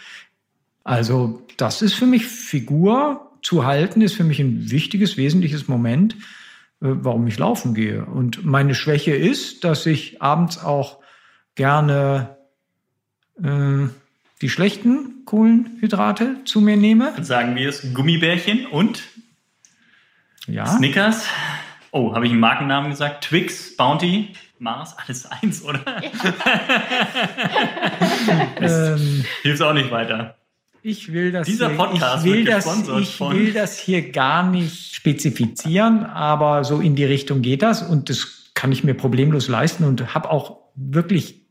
[SPEAKER 1] Also das ist für mich Figur zu halten, ist für mich ein wichtiges, wesentliches Moment, äh, warum ich laufen gehe. Und meine Schwäche ist, dass ich abends auch gerne äh, die schlechten Kohlenhydrate zu mir nehme.
[SPEAKER 4] Sagen wir es Gummibärchen und ja. Snickers. Oh, habe ich einen Markennamen gesagt? Twix, Bounty, Mars, alles eins, oder? Ja. [laughs] ähm, Hilft auch nicht weiter.
[SPEAKER 1] Ich will das
[SPEAKER 4] Dieser Podcast
[SPEAKER 1] ich will das, ich will das hier gar nicht spezifizieren, aber so in die Richtung geht das und das kann ich mir problemlos leisten und habe auch wirklich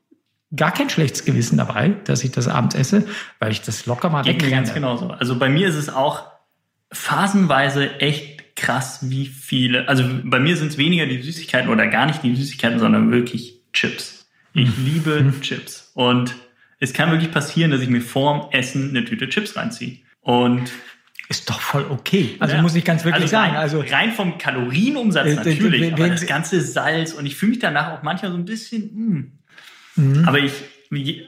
[SPEAKER 1] gar kein schlechtes Gewissen dabei, dass ich das abends esse, weil ich das locker mal
[SPEAKER 4] Geht mir ganz genauso. Also bei mir ist es auch phasenweise echt krass, wie viele. Also bei mir sind es weniger die Süßigkeiten oder gar nicht die Süßigkeiten, sondern wirklich Chips. Ich mhm. liebe mhm. Chips und es kann wirklich passieren, dass ich mir vorm Essen eine Tüte Chips reinziehe. Und
[SPEAKER 1] ist doch voll okay. Also ja. muss ich ganz wirklich also
[SPEAKER 4] rein,
[SPEAKER 1] sagen. Also
[SPEAKER 4] rein vom Kalorienumsatz äh, natürlich, wenn, aber das ganze Salz und ich fühle mich danach auch manchmal so ein bisschen. Mm. Mhm. Aber ich,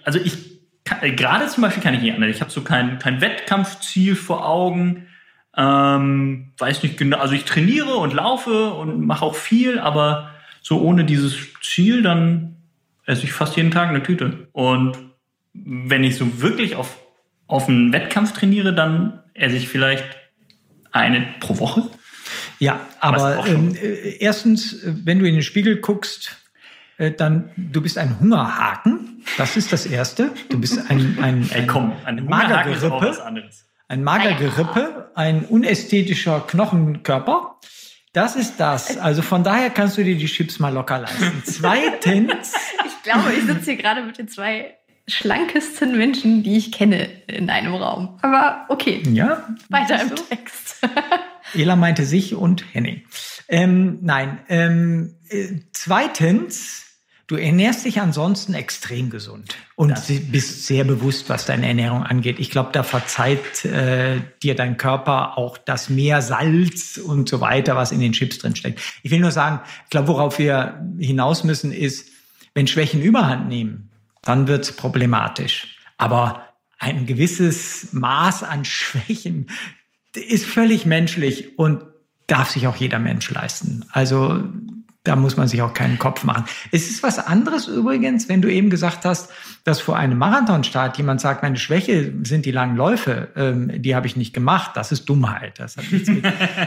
[SPEAKER 4] also ich äh, gerade zum Beispiel kann ich nicht anders. Ich habe so kein, kein Wettkampfziel vor Augen. Ähm, weiß nicht genau. Also ich trainiere und laufe und mache auch viel, aber so ohne dieses Ziel, dann esse ich fast jeden Tag eine Tüte. Und wenn ich so wirklich auf, auf einen Wettkampf trainiere, dann esse ich vielleicht eine pro Woche.
[SPEAKER 1] Ja, aber ähm, äh, erstens, wenn du in den Spiegel guckst, äh, dann du bist ein Hungerhaken. Das ist das Erste. Du bist ein, ein,
[SPEAKER 4] ein, komm, ein
[SPEAKER 1] Magergerippe. Ein Magergerippe, ein unästhetischer Knochenkörper. Das ist das. Also von daher kannst du dir die Chips mal locker leisten. [laughs] Zweitens.
[SPEAKER 2] Ich glaube, ich sitze hier gerade mit den zwei schlankesten Menschen, die ich kenne in einem Raum. Aber okay.
[SPEAKER 1] Ja.
[SPEAKER 2] Weiter im so? Text. [laughs]
[SPEAKER 1] Ela meinte sich und Henning. Ähm, nein. Ähm, äh, zweitens, du ernährst dich ansonsten extrem gesund und das. bist sehr bewusst, was deine Ernährung angeht. Ich glaube, da verzeiht äh, dir dein Körper auch das mehr Salz und so weiter, was in den Chips drin steckt. Ich will nur sagen, ich glaube, worauf wir hinaus müssen, ist, wenn Schwächen Überhand nehmen, dann wird es problematisch. Aber ein gewisses Maß an Schwächen ist völlig menschlich und darf sich auch jeder Mensch leisten. Also da muss man sich auch keinen Kopf machen. Es ist was anderes übrigens, wenn du eben gesagt hast, dass vor einem Marathonstart jemand sagt, meine Schwäche sind die langen Läufe, ähm, die habe ich nicht gemacht. Das ist Dummheit. Das hat, nichts mit,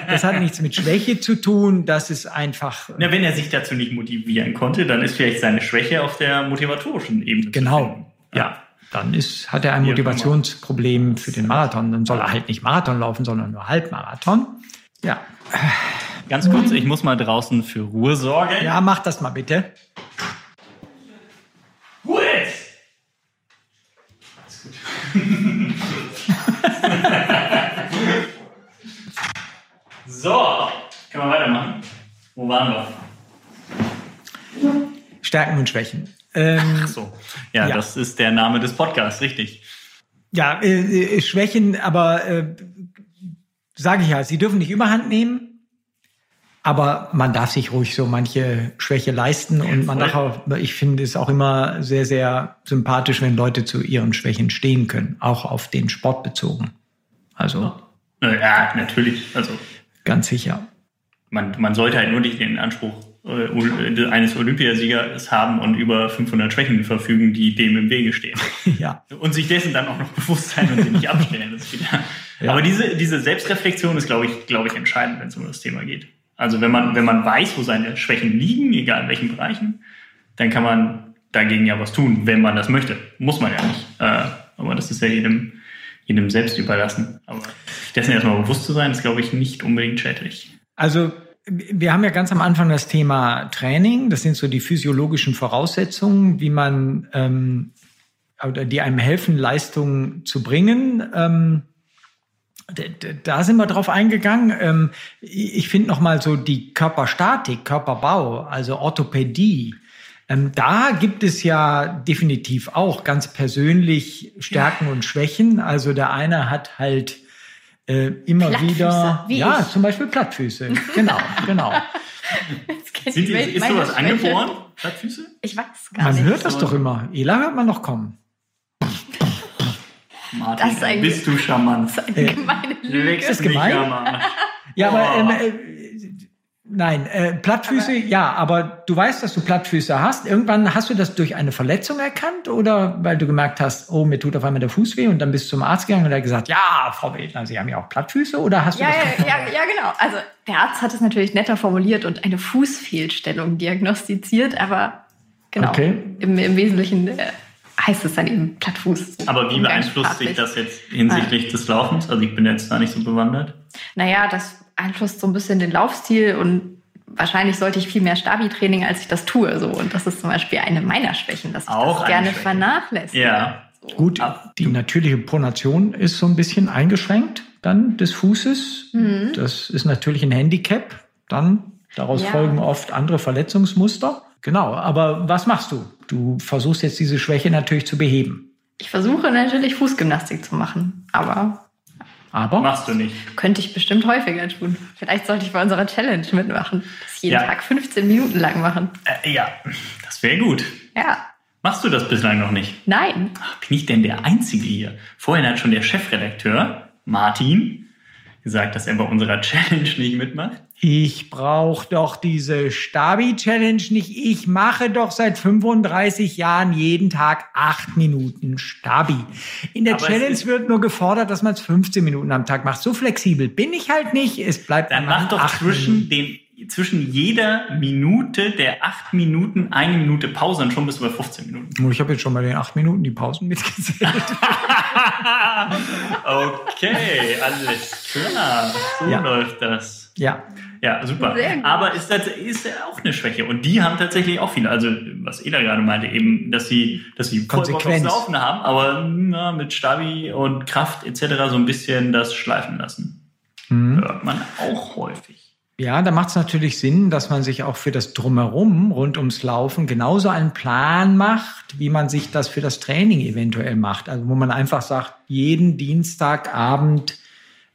[SPEAKER 1] das hat nichts mit Schwäche zu tun. Das ist einfach.
[SPEAKER 4] Na, wenn er sich dazu nicht motivieren konnte, dann ist vielleicht seine Schwäche auf der motivatorischen Ebene.
[SPEAKER 1] Genau. Ja. Dann ist, hat er ein Motivationsproblem für den Marathon. Dann soll er halt nicht Marathon laufen, sondern nur Halbmarathon. Ja.
[SPEAKER 4] Ganz kurz, ich muss mal draußen für Ruhe sorgen.
[SPEAKER 1] Ja, mach das mal bitte.
[SPEAKER 4] Ruhe jetzt! Alles gut. [laughs] so, können wir weitermachen? Wo waren
[SPEAKER 1] wir? Stärken und Schwächen.
[SPEAKER 4] Ähm, Ach so, ja, ja, das ist der Name des Podcasts, richtig.
[SPEAKER 1] Ja, äh, äh Schwächen, aber äh, sage ich ja, sie dürfen nicht überhand nehmen. Aber man darf sich ruhig so manche Schwäche leisten und man darf auch, ich finde es auch immer sehr, sehr sympathisch, wenn Leute zu ihren Schwächen stehen können, auch auf den Sport bezogen. Also.
[SPEAKER 4] Ja, natürlich. Also.
[SPEAKER 1] Ganz sicher.
[SPEAKER 4] Man, man sollte halt nur nicht den Anspruch äh, eines Olympiasiegers haben und über 500 Schwächen verfügen, die dem im Wege stehen. [laughs]
[SPEAKER 1] ja.
[SPEAKER 4] Und sich dessen dann auch noch bewusst sein und sie nicht abstellen. Ja. Aber diese, diese Selbstreflexion ist, glaube ich, glaube ich, entscheidend, wenn es um das Thema geht. Also wenn man, wenn man weiß, wo seine Schwächen liegen, egal in welchen Bereichen, dann kann man dagegen ja was tun, wenn man das möchte. Muss man ja nicht. Äh, aber das ist ja jedem, jedem selbst überlassen. Aber dessen erstmal bewusst zu sein, ist, glaube ich, nicht unbedingt schädlich.
[SPEAKER 1] Also wir haben ja ganz am Anfang das Thema Training. Das sind so die physiologischen Voraussetzungen, wie man ähm, oder die einem helfen, Leistungen zu bringen. Ähm, da sind wir drauf eingegangen. Ähm, ich finde noch mal so die Körperstatik, Körperbau, also Orthopädie. Ähm, da gibt es ja definitiv auch ganz persönlich Stärken und Schwächen. Also der eine hat halt äh, immer wieder, ja, ich. zum Beispiel Plattfüße. Genau, genau.
[SPEAKER 4] Sind die, ist sowas angeboren? Plattfüße?
[SPEAKER 2] Ich weiß gar
[SPEAKER 1] man
[SPEAKER 2] nicht.
[SPEAKER 1] Man hört das doch immer. Ela hört man noch kommen.
[SPEAKER 4] Martin, das ist ein, bist du charmant. Das ist eine
[SPEAKER 2] gemeine Lüge.
[SPEAKER 1] Das ist gemein. Ja, aber ähm, äh, nein, äh, Plattfüße, aber, ja, aber du weißt, dass du Plattfüße hast. Irgendwann hast du das durch eine Verletzung erkannt oder weil du gemerkt hast, oh, mir tut auf einmal der Fuß weh und dann bist du zum Arzt gegangen und er hat gesagt, ja, Frau Wedner, Sie haben ja auch Plattfüße oder hast du
[SPEAKER 2] ja,
[SPEAKER 1] das?
[SPEAKER 2] Ja, ja, ja, genau. Also der Arzt hat es natürlich netter formuliert und eine Fußfehlstellung diagnostiziert, aber genau, okay. im, im Wesentlichen äh, heißt es dann eben Plattfuß.
[SPEAKER 4] Aber wie beeinflusst sich das jetzt hinsichtlich ah. des Laufens? Also ich bin jetzt da nicht so bewandert.
[SPEAKER 2] Naja, das beeinflusst so ein bisschen den Laufstil und wahrscheinlich sollte ich viel mehr Stabi-Training, als ich das tue. So. Und das ist zum Beispiel eine meiner Schwächen, dass ich Auch das gerne Schwäche. vernachlässige.
[SPEAKER 4] Ja.
[SPEAKER 1] So. Gut, die natürliche Pronation ist so ein bisschen eingeschränkt dann des Fußes. Mhm. Das ist natürlich ein Handicap. Dann daraus ja. folgen oft andere Verletzungsmuster. Genau, aber was machst du? Du versuchst jetzt diese Schwäche natürlich zu beheben.
[SPEAKER 2] Ich versuche natürlich Fußgymnastik zu machen, aber.
[SPEAKER 1] Aber?
[SPEAKER 4] Machst du nicht.
[SPEAKER 2] Könnte ich bestimmt häufiger tun. Vielleicht sollte ich bei unserer Challenge mitmachen. Das jeden ja. Tag 15 Minuten lang machen.
[SPEAKER 4] Äh, ja, das wäre gut.
[SPEAKER 2] Ja.
[SPEAKER 4] Machst du das bislang noch nicht?
[SPEAKER 2] Nein.
[SPEAKER 4] Ach, bin ich denn der Einzige hier? Vorhin hat schon der Chefredakteur, Martin, gesagt, dass er bei unserer [laughs] Challenge nicht mitmacht.
[SPEAKER 1] Ich brauche doch diese Stabi-Challenge nicht. Ich mache doch seit 35 Jahren jeden Tag acht Minuten Stabi. In der Aber Challenge wird nur gefordert, dass man es 15 Minuten am Tag macht. So flexibel bin ich halt nicht. Es bleibt
[SPEAKER 4] Dann mach doch zwischen dem zwischen jeder Minute der acht Minuten eine Minute Pause und schon bist du bei 15 Minuten.
[SPEAKER 1] Ich habe jetzt schon bei den acht Minuten die Pausen mitgezählt. [laughs]
[SPEAKER 4] okay, alles klar. So ja. läuft das.
[SPEAKER 1] Ja.
[SPEAKER 4] Ja, super. Aber ist das ist auch eine Schwäche. Und die haben tatsächlich auch viele. Also, was Eda gerade meinte, eben, dass sie, dass sie
[SPEAKER 1] Konsequenz
[SPEAKER 4] Laufen haben, aber na, mit Stabi und Kraft etc. so ein bisschen das schleifen lassen. Mhm. Hört man auch häufig.
[SPEAKER 1] Ja, da macht es natürlich Sinn, dass man sich auch für das Drumherum rund ums Laufen genauso einen Plan macht, wie man sich das für das Training eventuell macht. Also wo man einfach sagt, jeden Dienstagabend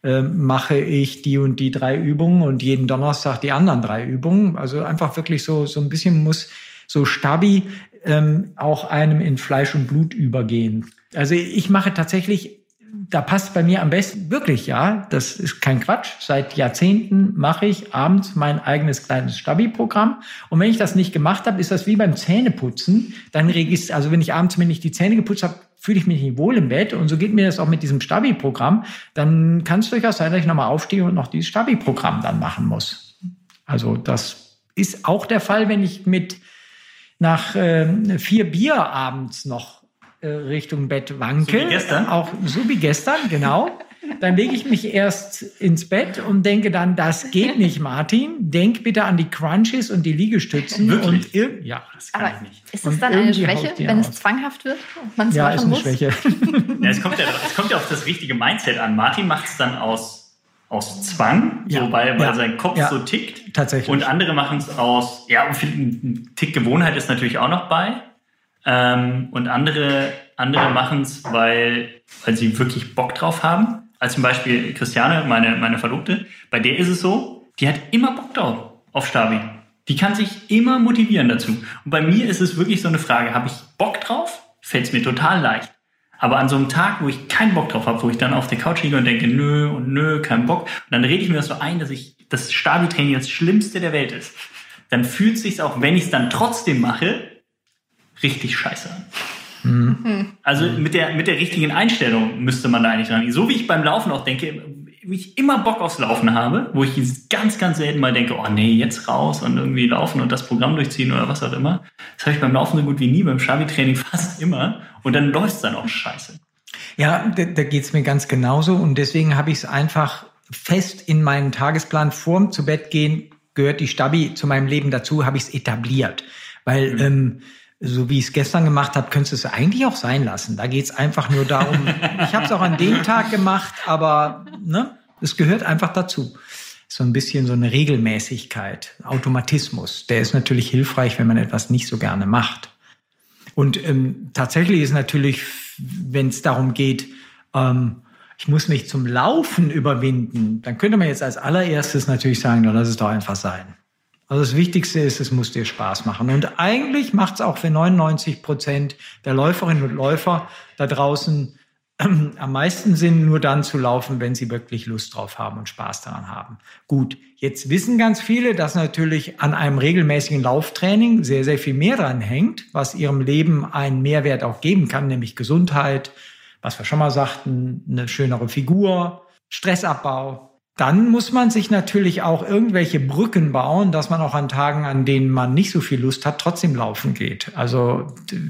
[SPEAKER 1] äh, mache ich die und die drei Übungen und jeden Donnerstag die anderen drei Übungen. Also einfach wirklich so, so ein bisschen muss so Stabi ähm, auch einem in Fleisch und Blut übergehen. Also ich mache tatsächlich da passt bei mir am besten wirklich, ja, das ist kein Quatsch. Seit Jahrzehnten mache ich abends mein eigenes kleines Stabi-Programm. Und wenn ich das nicht gemacht habe, ist das wie beim Zähneputzen. Dann registriere, also wenn ich abends mir nicht die Zähne geputzt habe, fühle ich mich nicht wohl im Bett. Und so geht mir das auch mit diesem Stabi-Programm. Dann kann es durchaus sein, dass ich nochmal aufstehe und noch dieses Stabi-Programm dann machen muss. Also das ist auch der Fall, wenn ich mit nach äh, vier Bier abends noch Richtung Bett wankel. So wie gestern? Auch so wie gestern, genau. Dann lege ich mich erst ins Bett und denke dann, das geht [laughs] nicht, Martin. Denk bitte an die Crunches und die Liegestützen.
[SPEAKER 4] Wirklich?
[SPEAKER 1] Und
[SPEAKER 2] ja, das kann Aber ich nicht. Ist das dann eine Schwäche, wenn aus. es zwanghaft wird
[SPEAKER 1] und man es ja, machen ist eine muss? Schwäche. [laughs]
[SPEAKER 4] ja, es, kommt ja, es kommt ja auf das richtige Mindset an. Martin macht es dann aus, aus Zwang, ja. so weil, weil ja. sein Kopf so tickt.
[SPEAKER 1] Tatsächlich.
[SPEAKER 4] Und andere machen es aus, ja, ein Tick Gewohnheit ist natürlich auch noch bei. Ähm, und andere, andere machen es, weil, weil sie wirklich Bock drauf haben. Als zum Beispiel Christiane, meine, meine Verlobte, bei der ist es so, die hat immer Bock drauf auf Stabi. Die kann sich immer motivieren dazu. Und bei mir ist es wirklich so eine Frage, habe ich Bock drauf? Fällt es mir total leicht. Aber an so einem Tag, wo ich keinen Bock drauf habe, wo ich dann auf der Couch liege und denke, nö und nö, kein Bock, und dann rede ich mir das so ein, dass ich das Stabi-Training das Schlimmste der Welt ist. Dann fühlt es sich auch, wenn ich es dann trotzdem mache, richtig scheiße an. Mhm. Also mit der, mit der richtigen Einstellung müsste man da eigentlich dran. So wie ich beim Laufen auch denke, wie ich immer Bock aufs Laufen habe, wo ich ganz, ganz selten mal denke, oh nee, jetzt raus und irgendwie laufen und das Programm durchziehen oder was auch immer. Das habe ich beim Laufen so gut wie nie, beim Stabi-Training [laughs] fast immer. Und dann läuft es dann auch scheiße.
[SPEAKER 1] Ja, da, da geht es mir ganz genauso. Und deswegen habe ich es einfach fest in meinen Tagesplan vorm zu Bett gehen, gehört die Stabi zu meinem Leben dazu, habe ich es etabliert. Weil mhm. ähm, so wie ich es gestern gemacht habe, könntest du es eigentlich auch sein lassen. Da geht es einfach nur darum, [laughs] ich habe es auch an dem Tag gemacht, aber ne, es gehört einfach dazu. So ein bisschen so eine Regelmäßigkeit, Automatismus. Der ist natürlich hilfreich, wenn man etwas nicht so gerne macht. Und ähm, tatsächlich ist natürlich, wenn es darum geht, ähm, ich muss mich zum Laufen überwinden, dann könnte man jetzt als allererstes natürlich sagen, na, lass es doch einfach sein. Also das Wichtigste ist, es muss dir Spaß machen. Und eigentlich macht es auch für 99 Prozent der Läuferinnen und Läufer da draußen ähm, am meisten Sinn, nur dann zu laufen, wenn sie wirklich Lust drauf haben und Spaß daran haben. Gut, jetzt wissen ganz viele, dass natürlich an einem regelmäßigen Lauftraining sehr, sehr viel mehr dran hängt, was ihrem Leben einen Mehrwert auch geben kann, nämlich Gesundheit, was wir schon mal sagten, eine schönere Figur, Stressabbau, dann muss man sich natürlich auch irgendwelche Brücken bauen, dass man auch an Tagen, an denen man nicht so viel Lust hat, trotzdem laufen geht. Also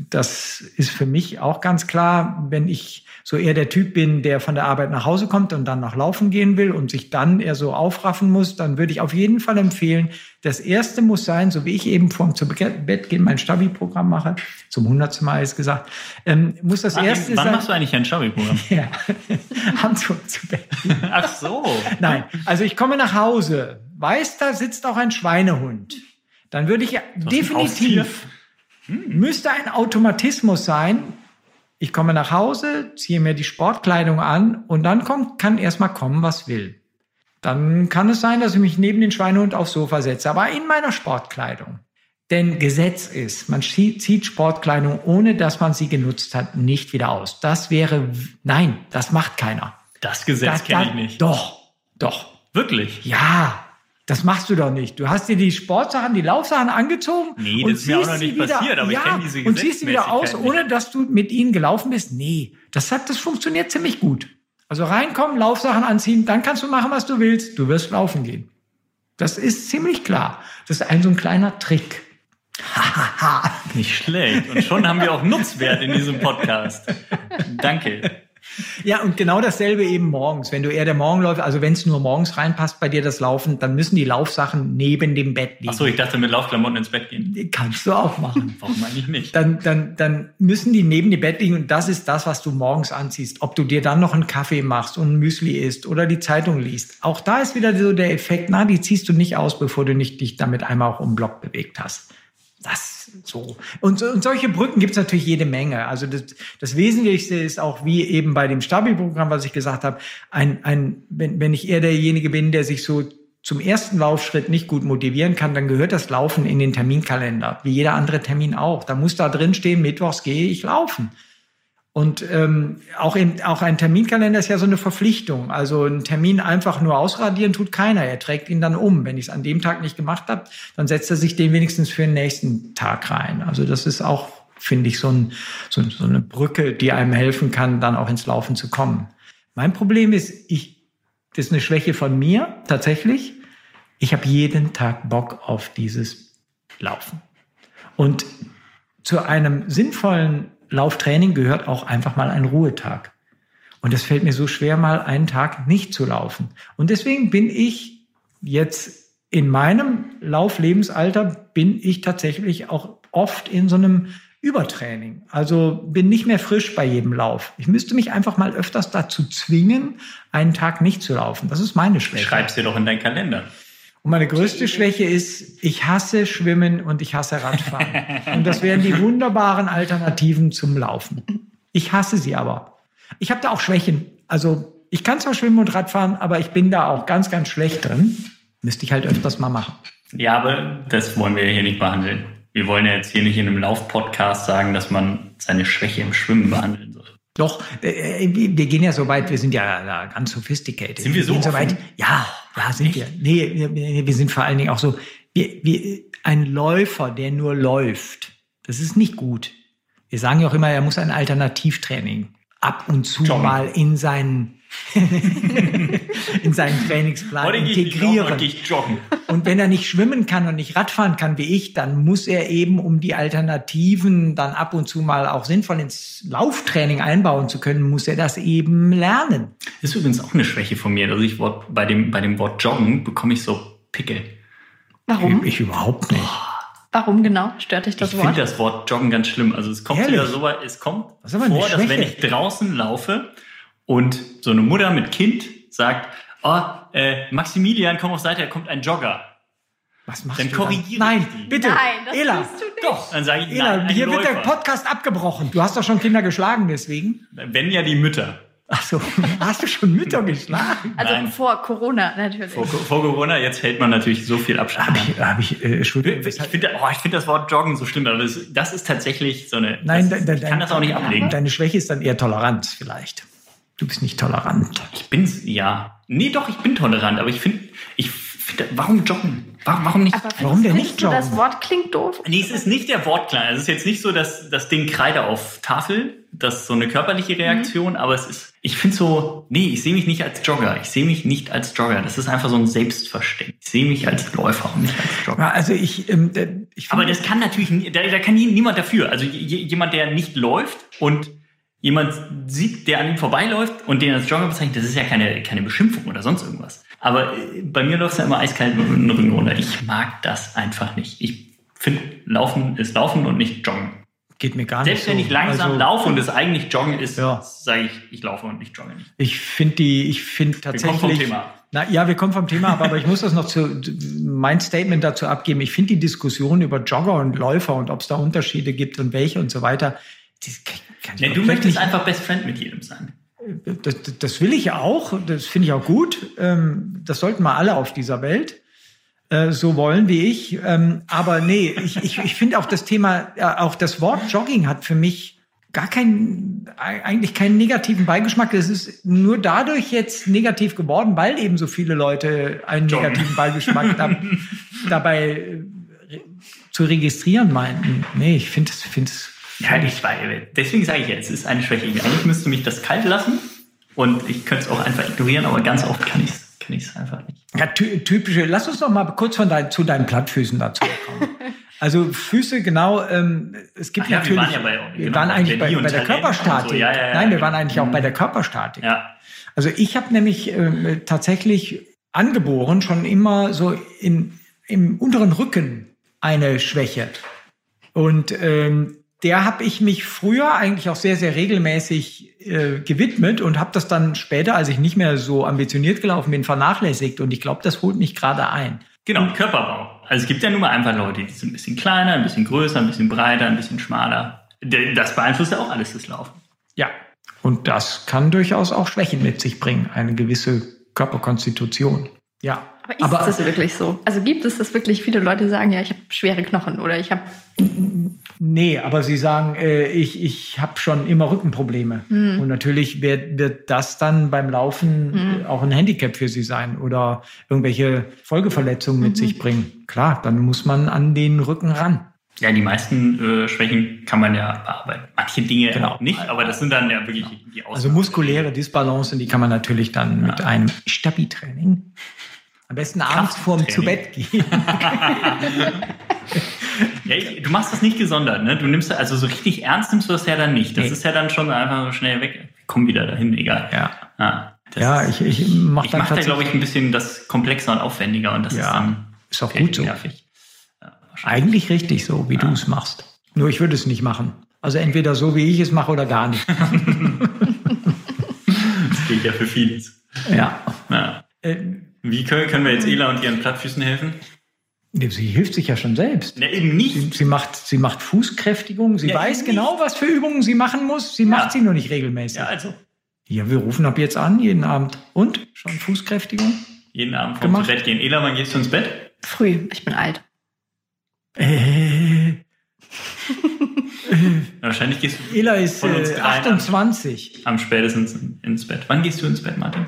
[SPEAKER 1] das ist für mich auch ganz klar, wenn ich so eher der Typ bin, der von der Arbeit nach Hause kommt und dann noch laufen gehen will und sich dann eher so aufraffen muss, dann würde ich auf jeden Fall empfehlen, das erste muss sein, so wie ich eben vorm zu Bett gehen mein Stabi-Programm mache, zum hundertsten Mal ist gesagt, ähm, muss das
[SPEAKER 4] Ach,
[SPEAKER 1] erste
[SPEAKER 4] wann
[SPEAKER 1] sein.
[SPEAKER 4] Wann machst du eigentlich ein Stabi-Programm? [laughs] ja, [laughs]
[SPEAKER 1] am zu, zu Bett. [laughs]
[SPEAKER 4] Ach so.
[SPEAKER 1] Nein, also ich komme nach Hause, weiß, da sitzt auch ein Schweinehund. Dann würde ich definitiv, müsste ein Automatismus sein, ich komme nach Hause, ziehe mir die Sportkleidung an und dann kommt, kann erstmal kommen, was will. Dann kann es sein, dass ich mich neben den Schweinehund aufs Sofa setze, aber in meiner Sportkleidung. Denn Gesetz ist, man zieht Sportkleidung, ohne dass man sie genutzt hat, nicht wieder aus. Das wäre, nein, das macht keiner.
[SPEAKER 4] Das Gesetz kenne ich nicht.
[SPEAKER 1] Doch, doch.
[SPEAKER 4] Wirklich?
[SPEAKER 1] Ja, das machst du doch nicht. Du hast dir die Sportsachen, die Laufsachen angezogen.
[SPEAKER 4] Nee, das ist mir auch noch nicht wieder, passiert, aber ja, ich kenne diese
[SPEAKER 1] Und ziehst sie wieder aus, ohne dass du mit ihnen gelaufen bist. Nee, das hat, das funktioniert ziemlich gut. Also reinkommen, Laufsachen anziehen, dann kannst du machen, was du willst. Du wirst laufen gehen. Das ist ziemlich klar. Das ist ein so ein kleiner Trick.
[SPEAKER 4] nicht schlecht. Und schon haben wir auch Nutzwert in diesem Podcast. [laughs] Danke.
[SPEAKER 1] Ja, und genau dasselbe eben morgens. Wenn du eher der Morgenläufer, also wenn es nur morgens reinpasst bei dir das Laufen, dann müssen die Laufsachen neben dem Bett liegen.
[SPEAKER 4] Ach so, ich dachte mit Laufklamotten ins Bett gehen.
[SPEAKER 1] Kannst du auch machen. [laughs]
[SPEAKER 4] Warum eigentlich nicht?
[SPEAKER 1] Dann, dann, dann müssen die neben dem Bett liegen und das ist das, was du morgens anziehst. Ob du dir dann noch einen Kaffee machst und ein Müsli isst oder die Zeitung liest. Auch da ist wieder so der Effekt, na, die ziehst du nicht aus, bevor du nicht dich damit einmal auch um Block bewegt hast. Das so. Und, und solche Brücken gibt es natürlich jede Menge. Also das, das Wesentlichste ist auch wie eben bei dem Stabi-Programm, was ich gesagt habe, ein, ein, wenn, wenn ich eher derjenige bin, der sich so zum ersten Laufschritt nicht gut motivieren kann, dann gehört das Laufen in den Terminkalender, wie jeder andere Termin auch. Da muss da drin stehen, mittwochs gehe ich laufen. Und ähm, auch, in, auch ein Terminkalender ist ja so eine Verpflichtung. Also ein Termin einfach nur ausradieren tut keiner. Er trägt ihn dann um. Wenn ich es an dem Tag nicht gemacht habe, dann setzt er sich den wenigstens für den nächsten Tag rein. Also das ist auch, finde ich, so, ein, so, so eine Brücke, die einem helfen kann, dann auch ins Laufen zu kommen. Mein Problem ist, ich, das ist eine Schwäche von mir tatsächlich. Ich habe jeden Tag Bock auf dieses Laufen. Und zu einem sinnvollen Lauftraining gehört auch einfach mal ein Ruhetag. Und es fällt mir so schwer, mal einen Tag nicht zu laufen. Und deswegen bin ich jetzt in meinem Lauflebensalter, bin ich tatsächlich auch oft in so einem Übertraining. Also bin nicht mehr frisch bei jedem Lauf. Ich müsste mich einfach mal öfters dazu zwingen, einen Tag nicht zu laufen. Das ist meine Schwäche.
[SPEAKER 4] Schreib's dir doch in deinen Kalender.
[SPEAKER 1] Und meine größte Schwäche ist, ich hasse Schwimmen und ich hasse Radfahren. und das wären die wunderbaren Alternativen zum Laufen. Ich hasse sie aber. Ich habe da auch Schwächen. Also ich kann zwar schwimmen und Radfahren, aber ich bin da auch ganz, ganz schlecht drin. Müsste ich halt öfters mal machen.
[SPEAKER 4] Ja, aber das wollen wir hier nicht behandeln. Wir wollen ja jetzt hier nicht in einem Lauf-Podcast sagen, dass man seine Schwäche im Schwimmen behandeln soll.
[SPEAKER 1] Doch, äh, äh wir gehen ja so weit, wir sind ja ganz sophisticated.
[SPEAKER 4] Sind wir so, wir so weit?
[SPEAKER 1] Ja, ja, sind Echt? wir. Nee, wir, wir sind vor allen Dingen auch so, wir, wir, ein Läufer, der nur läuft, das ist nicht gut. Wir sagen ja auch immer, er muss ein Alternativtraining ab und zu Joggen. mal in seinen [laughs] in seinen Trainingsplan Heute integrieren.
[SPEAKER 4] Ich joggen.
[SPEAKER 1] Und wenn er nicht schwimmen kann und nicht Radfahren kann wie ich, dann muss er eben, um die Alternativen dann ab und zu mal auch sinnvoll ins Lauftraining einbauen zu können, muss er das eben lernen.
[SPEAKER 4] Das ist übrigens auch eine Schwäche von mir. Also ich bei dem, bei dem Wort Joggen bekomme ich so Pickel.
[SPEAKER 1] Warum? Ich, ich überhaupt nicht.
[SPEAKER 2] Warum genau? Stört dich das
[SPEAKER 4] ich
[SPEAKER 2] Wort?
[SPEAKER 4] Ich finde das Wort Joggen ganz schlimm. Also es kommt Ehrlich? wieder so weit, es kommt das vor, dass wenn ich draußen laufe und so eine Mutter mit Kind sagt, oh, äh, Maximilian, komm auf Seite, da kommt ein Jogger.
[SPEAKER 1] Was machst
[SPEAKER 4] dann
[SPEAKER 1] du?
[SPEAKER 4] korrigiere
[SPEAKER 1] Nein, bitte.
[SPEAKER 2] Nein, das
[SPEAKER 1] Ela.
[SPEAKER 2] tust du nicht.
[SPEAKER 4] Doch, dann sage ich,
[SPEAKER 1] Ela,
[SPEAKER 4] nein,
[SPEAKER 1] hier
[SPEAKER 4] Läufer.
[SPEAKER 1] wird der Podcast abgebrochen. Du hast doch schon Kinder geschlagen deswegen.
[SPEAKER 4] Wenn ja die Mütter.
[SPEAKER 1] Ach so, [laughs] hast du schon Mütter geschlagen?
[SPEAKER 2] Also Nein. vor Corona natürlich.
[SPEAKER 4] Vor, vor, Corona, jetzt hält man natürlich so viel Abstand.
[SPEAKER 1] Hab ich, hab ich, äh,
[SPEAKER 4] ich finde oh, find das Wort Joggen so schlimm, aber das, das ist tatsächlich so eine.
[SPEAKER 1] Nein,
[SPEAKER 4] das,
[SPEAKER 1] de,
[SPEAKER 4] ich kann das auch nicht ablegen.
[SPEAKER 1] Deine Schwäche ist dann eher Toleranz vielleicht. Du bist nicht tolerant.
[SPEAKER 4] Ich bin's, ja. Nee, doch, ich bin tolerant, aber ich finde, ich finde, warum joggen? Warum, warum nicht?
[SPEAKER 2] Aber warum denn nicht joggen? Das Wort klingt doof.
[SPEAKER 4] Nee, es ist nicht der Wortklang. Es ist jetzt nicht so, dass das Ding Kreide auf Tafel, das ist so eine körperliche Reaktion, mhm. aber es ist, ich finde so, nee, ich sehe mich nicht als Jogger. Ich sehe mich nicht als Jogger. Das ist einfach so ein Selbstverständnis. Ich sehe mich als Läufer und nicht als Jogger.
[SPEAKER 1] Also ich, ähm,
[SPEAKER 4] ich Aber das kann natürlich, da, da kann niemand dafür. Also jemand, der nicht läuft und jemand sieht, der an ihm vorbeiläuft und den als Jogger bezeichnet, das ist ja keine, keine Beschimpfung oder sonst irgendwas. Aber äh, bei mir läuft es ja immer eiskalt mit dem Rücken runter. Ich mag das einfach nicht. Ich finde, Laufen ist Laufen und nicht Joggen.
[SPEAKER 1] Geht mir gar
[SPEAKER 4] nicht. Selbst wenn
[SPEAKER 1] so.
[SPEAKER 4] ich langsam also, laufe und es eigentlich Joggen ist, ja. sage ich, ich laufe und nicht jogge nicht.
[SPEAKER 1] Ich finde die, ich finde tatsächlich. Wir kommen vom Thema. Na, ja, wir kommen vom Thema ab, aber ich muss das noch zu, mein Statement dazu abgeben. Ich finde die Diskussion über Jogger und Läufer und ob es da Unterschiede gibt und welche und so weiter,
[SPEAKER 4] kann ja, du möchtest einfach Best Friend mit jedem sein.
[SPEAKER 1] Das, das will ich auch, das finde ich auch gut. Ähm, das sollten wir alle auf dieser Welt äh, so wollen wie ich. Ähm, aber nee, ich, ich, ich finde auch das Thema, auch das Wort Jogging hat für mich gar keinen, eigentlich keinen negativen Beigeschmack. Es ist nur dadurch jetzt negativ geworden, weil eben so viele Leute einen Joggen. negativen Beigeschmack da, dabei äh, zu registrieren meinten. Nee, ich finde es, finde es
[SPEAKER 4] ja, ich weiß, deswegen sage ich jetzt, es ist eine Schwäche. Eigentlich müsste mich das kalt lassen und ich könnte es auch einfach ignorieren, aber ganz oft kann ich es kann einfach nicht.
[SPEAKER 1] Ja, typische, lass uns doch mal kurz von dein, zu deinen Plattfüßen dazu kommen. [laughs] Also Füße, genau, ähm, es gibt ja, natürlich, wir waren, ja bei, wir genau, waren eigentlich bei, bei der Körperstatik. So. Ja, ja, Nein, wir waren eigentlich auch bei der mhm. Körperstatik.
[SPEAKER 4] Ja.
[SPEAKER 1] Also ich habe nämlich äh, tatsächlich angeboren schon immer so in, im unteren Rücken eine Schwäche. Und ähm, der habe ich mich früher eigentlich auch sehr, sehr regelmäßig äh, gewidmet und habe das dann später, als ich nicht mehr so ambitioniert gelaufen bin, vernachlässigt. Und ich glaube, das holt mich gerade ein.
[SPEAKER 4] Genau, Körperbau. Also es gibt ja nun mal einfach Leute, die sind ein bisschen kleiner, ein bisschen größer, ein bisschen breiter, ein bisschen schmaler. Das beeinflusst ja auch alles das Laufen.
[SPEAKER 1] Ja, und das kann durchaus auch Schwächen mit sich bringen, eine gewisse Körperkonstitution. Ja.
[SPEAKER 2] Aber ist Aber, das wirklich so? Also gibt es das wirklich? Viele Leute sagen ja, ich habe schwere Knochen oder ich habe
[SPEAKER 1] Nee, aber Sie sagen, äh, ich, ich habe schon immer Rückenprobleme. Mhm. Und natürlich wird, wird das dann beim Laufen mhm. auch ein Handicap für Sie sein oder irgendwelche Folgeverletzungen mit mhm. sich bringen. Klar, dann muss man an den Rücken ran.
[SPEAKER 4] Ja, die meisten äh, Schwächen kann man ja bearbeiten. Manche Dinge genau. auch nicht, aber das sind dann ja wirklich
[SPEAKER 1] genau. die Ausnahmen. Also muskuläre Disbalance, die kann man natürlich dann ja. mit einem Stabi-Training am besten abends vorm zu Bett gehen. [laughs] [laughs]
[SPEAKER 4] ja, du machst das nicht gesondert, ne? Du nimmst also so richtig ernst nimmst du das ja dann nicht. Das nee. ist ja dann schon einfach so schnell weg. Komm wieder dahin, egal.
[SPEAKER 1] Ja. Ah, ja, ich, ich mach,
[SPEAKER 4] ich mach da, glaube ich, ein bisschen das komplexer und aufwendiger und das ja, ist dann
[SPEAKER 1] ist auch gut so. Nervig. Ja, Eigentlich richtig so, wie ja. du es machst. Nur ich würde es nicht machen. Also entweder so, wie ich es mache oder gar nicht. [laughs] das
[SPEAKER 4] gilt ja für vieles.
[SPEAKER 1] Ja.
[SPEAKER 4] ja. Äh, wie können, können wir jetzt Ela und ihren Plattfüßen helfen?
[SPEAKER 1] Sie hilft sich ja schon selbst.
[SPEAKER 4] Ja, eben nicht.
[SPEAKER 1] Sie, sie macht, sie macht Fußkräftigung. Sie ja, weiß genau, was für Übungen sie machen muss. Sie macht sie nur nicht regelmäßig.
[SPEAKER 4] Ja, also.
[SPEAKER 1] Ja, wir rufen ab jetzt an, jeden Abend. Und? Schon Fußkräftigung?
[SPEAKER 4] Jeden Abend vorm zu Bett gehen. Ela, wann gehst du ins Bett?
[SPEAKER 2] Früh. Ich bin alt.
[SPEAKER 1] Äh. [laughs]
[SPEAKER 4] Wahrscheinlich gehst du.
[SPEAKER 1] Ela ist äh, 28.
[SPEAKER 4] Am, am spätestens ins Bett. Wann gehst du ins Bett, Martin?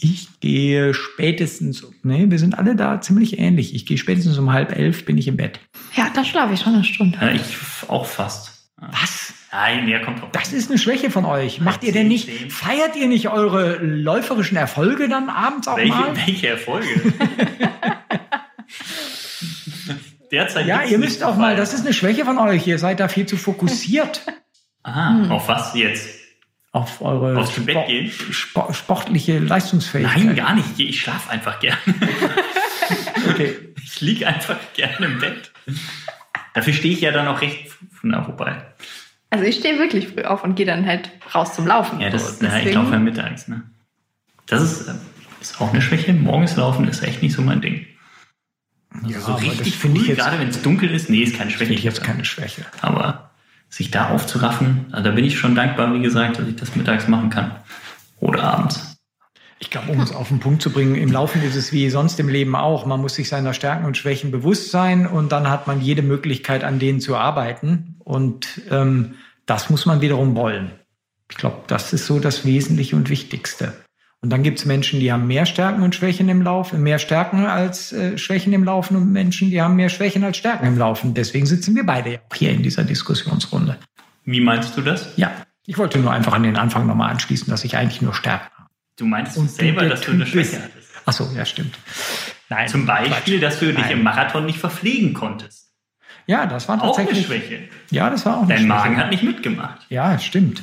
[SPEAKER 1] Ich gehe spätestens, nee, wir sind alle da ziemlich ähnlich. Ich gehe spätestens um halb elf, bin ich im Bett.
[SPEAKER 2] Ja, da schlafe ich schon eine Stunde.
[SPEAKER 4] Ja, ich auch fast.
[SPEAKER 1] Was?
[SPEAKER 4] Nein, mehr kommt drauf.
[SPEAKER 1] Das ist eine Schwäche von euch. Macht ihr denn nicht, feiert ihr nicht eure läuferischen Erfolge dann abends auch
[SPEAKER 4] welche,
[SPEAKER 1] mal?
[SPEAKER 4] Welche Erfolge? [laughs] Derzeit
[SPEAKER 1] ja, ihr müsst auch mal, das ist eine Schwäche von euch. Ihr seid da viel zu fokussiert.
[SPEAKER 4] Aha, hm. auf was jetzt?
[SPEAKER 1] Auf eure
[SPEAKER 4] Aufs Bett gehen?
[SPEAKER 1] Sport, sportliche Leistungsfähigkeit?
[SPEAKER 4] Nein, gar nicht. Ich schlafe einfach gerne. [laughs] okay. [laughs] Ich liege einfach gerne im Bett. Dafür stehe ich ja dann auch recht na vorbei.
[SPEAKER 2] Also ich stehe wirklich früh auf und gehe dann halt raus zum Laufen.
[SPEAKER 4] Ja, das, so, na, ich laufe ja mittags. Ne? Das ist, ist auch eine Schwäche. Morgens laufen ist echt nicht so mein Ding. Also ja, so richtig früh, gerade wenn es dunkel ist, nee, ist keine Schwäche.
[SPEAKER 1] Ich jetzt keine Schwäche.
[SPEAKER 4] Aber sich da aufzuraffen, also da bin ich schon dankbar, wie gesagt, dass ich das mittags machen kann oder abends.
[SPEAKER 1] Ich glaube, um es auf den Punkt zu bringen, im Laufen ist es wie sonst im Leben auch. Man muss sich seiner Stärken und Schwächen bewusst sein und dann hat man jede Möglichkeit, an denen zu arbeiten. Und ähm, das muss man wiederum wollen. Ich glaube, das ist so das Wesentliche und Wichtigste. Und dann gibt es Menschen, die haben mehr Stärken und Schwächen im Laufen, mehr Stärken als äh, Schwächen im Laufen und Menschen, die haben mehr Schwächen als Stärken im Laufen. Deswegen sitzen wir beide ja auch hier in dieser Diskussionsrunde.
[SPEAKER 4] Wie meinst du das?
[SPEAKER 1] Ja, ich wollte nur einfach an den Anfang nochmal anschließen, dass ich eigentlich nur Stärken habe.
[SPEAKER 4] Du meinst und selber, dass du eine Schwäche hattest?
[SPEAKER 1] Ach so, ja, stimmt.
[SPEAKER 4] Nein, Zum Beispiel, dass du dich Nein. im Marathon nicht verpflegen konntest.
[SPEAKER 1] Ja, das war tatsächlich.
[SPEAKER 4] Auch eine Schwäche.
[SPEAKER 1] Ja, das war auch eine
[SPEAKER 4] Dein
[SPEAKER 1] Schwäche.
[SPEAKER 4] Magen hat nicht mitgemacht.
[SPEAKER 1] Ja, stimmt.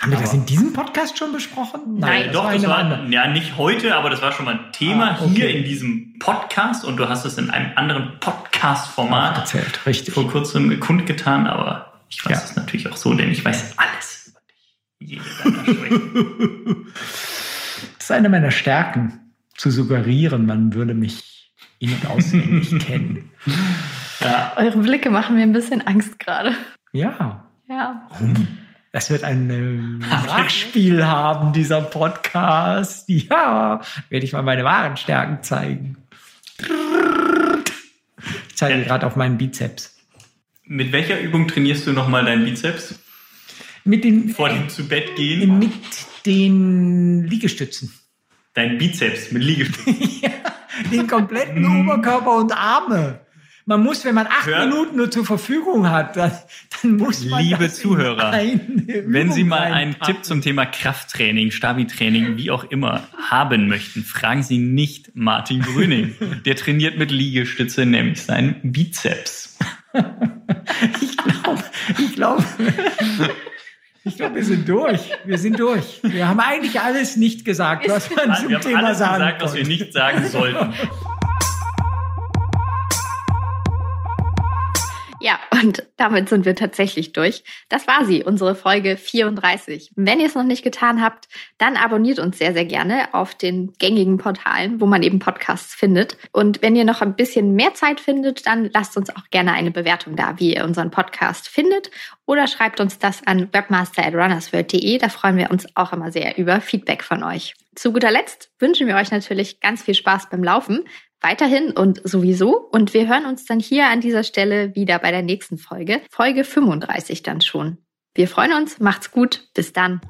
[SPEAKER 1] Haben wir das in diesem Podcast schon besprochen?
[SPEAKER 4] Nein, Nein doch, war das war, ja, nicht heute, aber das war schon mal ein Thema ah, okay. hier in diesem Podcast und du hast es in einem anderen Podcast-Format
[SPEAKER 1] erzählt, richtig.
[SPEAKER 4] Vor kurzem kundgetan, aber ich weiß ja. es natürlich auch so, denn ich weiß alles über dich. [laughs]
[SPEAKER 1] Das ist eine meiner Stärken, zu suggerieren, man würde mich in- und auswendig [laughs] kennen.
[SPEAKER 2] Ja. Eure Blicke machen mir ein bisschen Angst gerade.
[SPEAKER 1] Ja.
[SPEAKER 2] Ja.
[SPEAKER 1] Warum? Das wird ein ähm, [laughs] Nachspiel haben, dieser Podcast. Ja, werde ich mal meine wahren Stärken zeigen. Ich zeige gerade auf meinen Bizeps.
[SPEAKER 4] Mit welcher Übung trainierst du nochmal deinen Bizeps?
[SPEAKER 1] Mit den,
[SPEAKER 4] Vor dem zu Bett gehen?
[SPEAKER 1] Mit den Liegestützen.
[SPEAKER 4] Dein Bizeps mit Liegestützen? [laughs]
[SPEAKER 1] ja, den kompletten Oberkörper und Arme. Man muss, wenn man acht Hört. Minuten nur zur Verfügung hat, dann.
[SPEAKER 4] Liebe Zuhörer, wenn Sie mal einen Tipp zum Thema Krafttraining, Stabi-Training, wie auch immer haben möchten, fragen Sie nicht Martin Grüning. Der trainiert mit Liegestütze, nämlich seinen Bizeps. [laughs]
[SPEAKER 1] ich glaube, ich glaube. Ich glaube, wir sind durch. Wir sind durch. Wir haben eigentlich alles nicht gesagt, was man zum
[SPEAKER 4] wir
[SPEAKER 1] Thema
[SPEAKER 4] haben alles
[SPEAKER 1] sagen
[SPEAKER 4] gesagt, was wir nicht sagen sollten. [laughs]
[SPEAKER 2] Ja, und damit sind wir tatsächlich durch. Das war sie, unsere Folge 34. Wenn ihr es noch nicht getan habt, dann abonniert uns sehr, sehr gerne auf den gängigen Portalen, wo man eben Podcasts findet. Und wenn ihr noch ein bisschen mehr Zeit findet, dann lasst uns auch gerne eine Bewertung da, wie ihr unseren Podcast findet. Oder schreibt uns das an webmaster.runnersworld.de. Da freuen wir uns auch immer sehr über Feedback von euch. Zu guter Letzt wünschen wir euch natürlich ganz viel Spaß beim Laufen weiterhin und sowieso. Und wir hören uns dann hier an dieser Stelle wieder bei der nächsten Folge. Folge 35 dann schon. Wir freuen uns. Macht's gut. Bis dann.